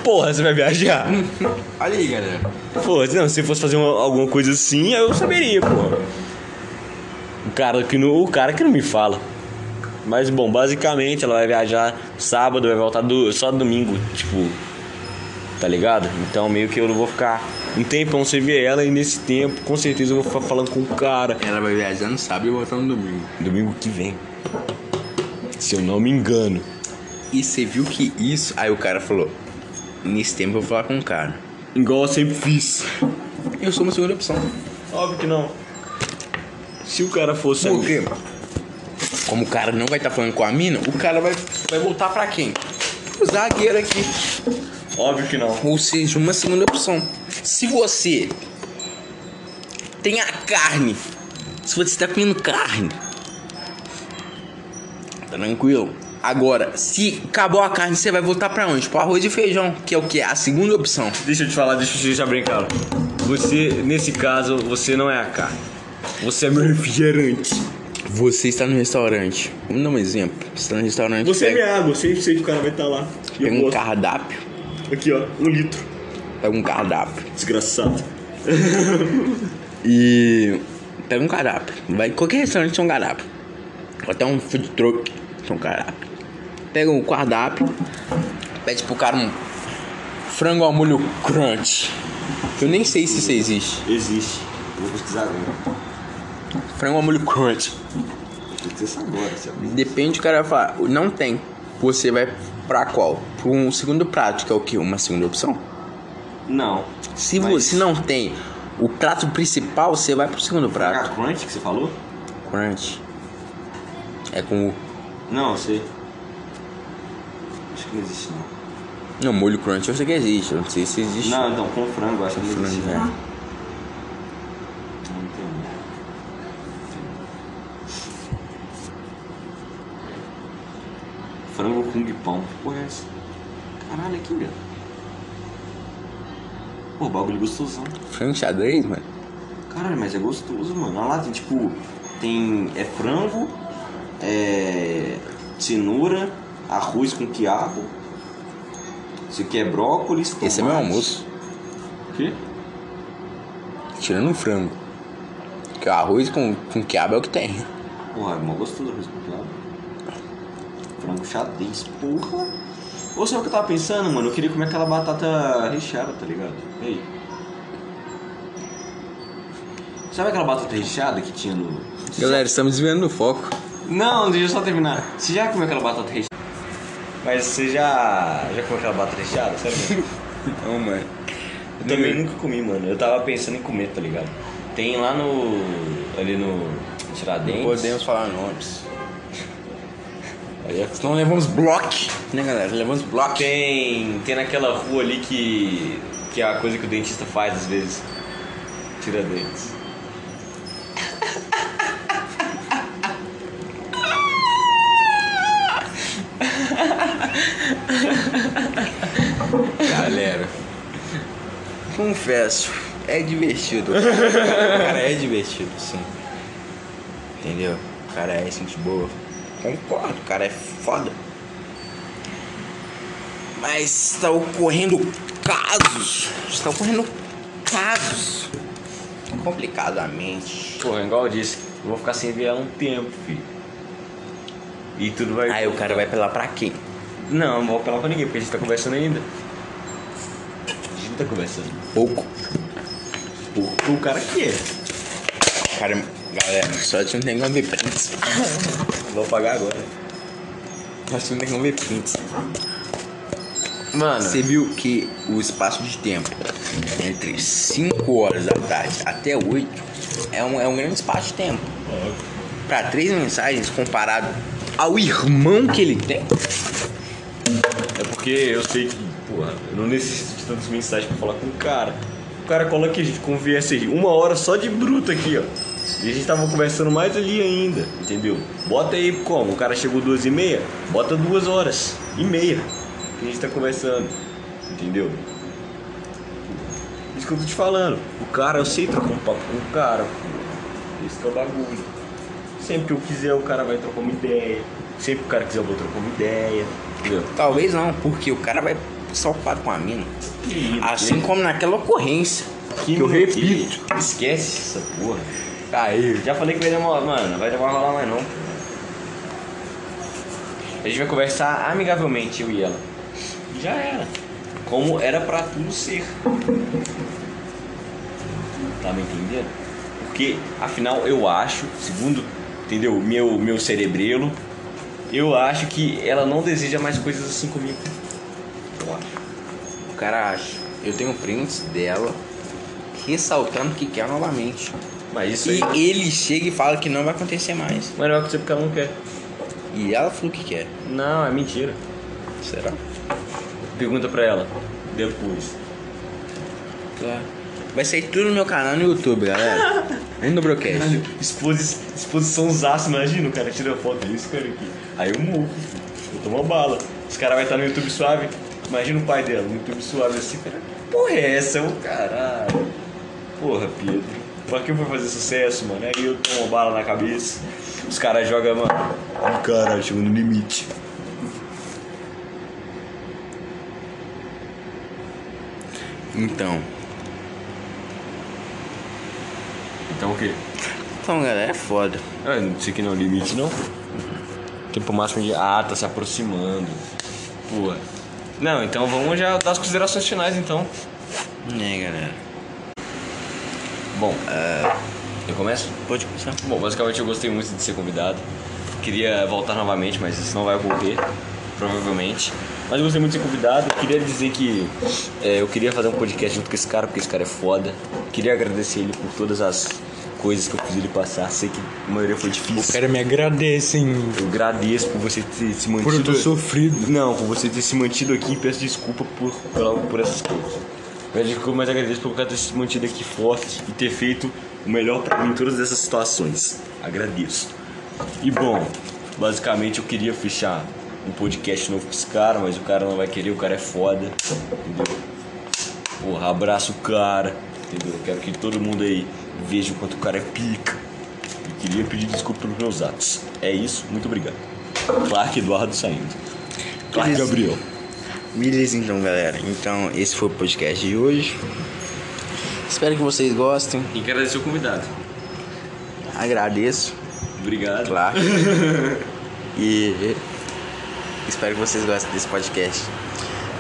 Porra, você vai viajar? Olha aí, galera. Pô, não, se fosse fazer uma- alguma coisa assim, eu saberia, pô. O cara que não, o cara que não me fala. Mas bom, basicamente ela vai viajar sábado, vai voltar do, só domingo, tipo, tá ligado? Então meio que eu não vou ficar um tempão sem ver ela e nesse tempo com certeza eu vou ficar falando com o cara. Ela vai viajar no sábado e voltar no domingo. Domingo que vem. Se eu não me engano. E você viu que isso. Aí o cara falou: Nesse tempo eu vou falar com o cara. Igual eu sempre fiz. Eu sou uma segunda opção. Óbvio que não. Se o cara fosse. Por quê? Como o cara não vai estar falando com a mina, o cara vai, vai voltar pra quem? O zagueiro aqui. Óbvio que não. Ou seja, uma segunda opção. Se você tem a carne, se você está comendo carne, tranquilo. Agora, se acabou a carne, você vai voltar pra onde? Pro arroz e feijão, que é o que? A segunda opção. Deixa eu te falar, deixa eu te bem claro. Você, nesse caso, você não é a carne. Você é meu refrigerante. Você está no restaurante. Vamos dar um exemplo. Você está no restaurante. Você é pega, minha água, sempre sei que o cara vai estar lá. E eu pega um gosto. cardápio. Aqui, ó, um litro. Pega um cardápio. Desgraçado. E. Pega um cardápio. Vai em qualquer restaurante tem um cardápio. Até um food truck tem um cardápio. Pega um cardápio. Pede pro cara um frango ao molho crunch. Eu nem sei se isso existe. Existe. Vou pesquisar agora. Frango ao molho crunch. Tem que agora, sabe? Depende, o cara vai falar. Não tem. Você vai pra qual? Pra um segundo prato, que é o quê? Uma segunda opção? Não. Se Mas- você não tem o prato principal, você vai pro segundo A prato. crunch que você falou? Crunch. É com o. Não, eu sei. Acho que não existe não. Não, molho crunch eu sei que existe. Eu não sei se existe. Não, então, com frango, acho que não Frango, existe. é. Não entendi. Frango com pão. Que porra é essa? Caralho, aqui, velho. Pô, bagulho gostosão. Frango xadrez, mano. Caralho, mas é gostoso, mano. Olha lá, tem tipo. Tem. É frango, é. cenoura, arroz com quiabo. Isso aqui é brócolis. Esse é meu tomate. almoço. O quê? Tirando o frango. Que o arroz com, com quiabo é o que tem. Porra, é mó gostoso arroz com quiabo. Frango xadrez, porra. Ou sabe o que eu tava pensando, mano? Eu queria comer aquela batata recheada, tá ligado? E aí? Sabe aquela batata recheada que tinha no. Galera, estamos desviando do foco. Não, deixa eu só terminar. Você já comeu aquela batata recheada? Mas você já. já comeu aquela batata recheada? Sério mesmo? Não, mano. Eu também nunca comi, mano. Eu tava pensando em comer, tá ligado? Tem lá no. ali no. Tiradentes. Podemos falar nomes. Aí é Senão levamos bloco. Né, galera? Levamos bloco. Tem, tem naquela rua ali que, que é a coisa que o dentista faz às vezes. Tira dentes. Galera, confesso, é divertido. O cara é divertido, sim. Entendeu? O cara é gente boa. Concordo, cara é foda. Mas está ocorrendo casos. Está ocorrendo casos. Complicadamente. Porra, igual eu disse, eu vou ficar sem ver ela um tempo, filho. E tudo vai. Aí o cara vai apelar pra quem? Não, não vou apelar pra ninguém, porque a gente tá conversando ainda. A gente tá conversando. Pouco. Por, o cara que é. Cara, galera, só te não tem como ver prints. Vou pagar agora. Só te não tem como ver prints. Mano, Você viu que o espaço de tempo entre 5 horas da tarde até 8 é um, é um grande espaço de tempo. Pra três mensagens comparado ao irmão que ele tem. É porque eu sei que, porra, eu não necessito de tantas mensagens pra falar com o cara. O cara coloca que a gente conversa aí uma hora só de bruto aqui, ó. E a gente tava conversando mais ali ainda, entendeu? Bota aí como? O cara chegou duas e meia? Bota duas horas e meia que a gente tá conversando, entendeu? Isso que eu tô te falando. O cara, eu sei trocar um papo com o cara. Esse que é o bagulho. Sempre que eu quiser, o cara vai trocar uma ideia. Sempre que o cara quiser, eu vou trocar uma ideia. Entendeu? Talvez não, porque o cara vai estar ocupado com a mina. Assim como naquela ocorrência. Que, eu mina- repito. que- Esquece essa porra. Aí. Já falei que vai demorar, mano. Vai demorar rolar mais não. A gente vai conversar amigavelmente, eu e ela. Já era. Como era pra tudo ser. Tá me entendendo? Porque, afinal, eu acho, segundo, entendeu? Meu, meu cerebrelo, eu acho que ela não deseja mais coisas assim comigo. Eu acho. O cara acha. Eu tenho prints dela ressaltando que quer novamente. Mas isso E aí. ele chega e fala que não vai acontecer mais. Mas não vai acontecer porque ela não quer. E ela falou que quer. Não, é mentira. Será? Pergunta pra ela. Depois. Claro. Vai sair tudo no meu canal no YouTube, galera. Nem no Brocast. Exposi exposição zaço, imagina o cara tira foto disso, cara aqui. Aí eu morro. Eu tomou bala. Os caras vão estar no YouTube suave. Imagina o pai dela, no YouTube suave assim, cara. Porra, é essa? Ô caralho. Porra, Pedro. Pra que eu vou fazer sucesso, mano? Aí eu tomo bala na cabeça. Os caras jogam, mano. Ai, Caralho, chegou no limite. Então. Então o quê? Então, galera, é foda. Ah, não sei que não é o limite, não. Tempo máximo de. Ah, tá se aproximando. Porra. Não, então vamos já dar as considerações finais, então. Né, galera? Bom, eu começo? Pode começar. Bom, basicamente eu gostei muito de ser convidado. Queria voltar novamente, mas isso não vai ocorrer, provavelmente. Mas eu gostei muito de ser convidado. Queria dizer que é, eu queria fazer um podcast junto com esse cara, porque esse cara é foda. Queria agradecer ele por todas as coisas que eu fiz ele passar. Sei que a maioria foi difícil. O cara me agradece, hein? Eu agradeço por você ter se mantido. Por eu ter sofrido. Não, por você ter se mantido aqui e peço desculpa por, por, por essas coisas. Desculpa, mas agradeço por ter se mantido aqui forte e ter feito o melhor pra mim em todas essas situações. Agradeço. E bom, basicamente eu queria fechar um podcast novo com esse cara, mas o cara não vai querer, o cara é foda. Entendeu? Porra, abraço o cara. Entendeu? Eu quero que todo mundo aí veja o quanto o cara é pica. Eu queria pedir desculpa pelos meus atos. É isso, muito obrigado. Clark Eduardo saindo. Clark. Gabriel. Beleza, então, galera. Então, esse foi o podcast de hoje. Espero que vocês gostem. E quero agradecer o convidado. Agradeço, Obrigado. claro. e espero que vocês gostem desse podcast.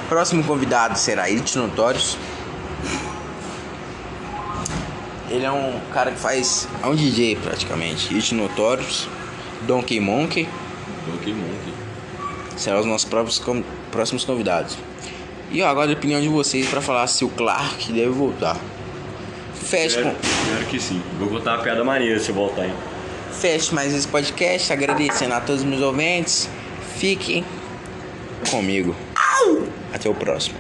Próximo convidado será It Notorious. Ele é um cara que faz. É um DJ praticamente. It Notorious, Donkey Monkey. Donkey Monkey. serão os nossos próprios com- próximos convidados. E ó, agora a opinião de vocês para falar se o Clark deve voltar. Feche, com, espero que sim. Vou contar uma piada maneira se eu voltar, hein? feche mais esse podcast, agradecendo a todos os meus ouvintes. Fiquem comigo. Até o próximo.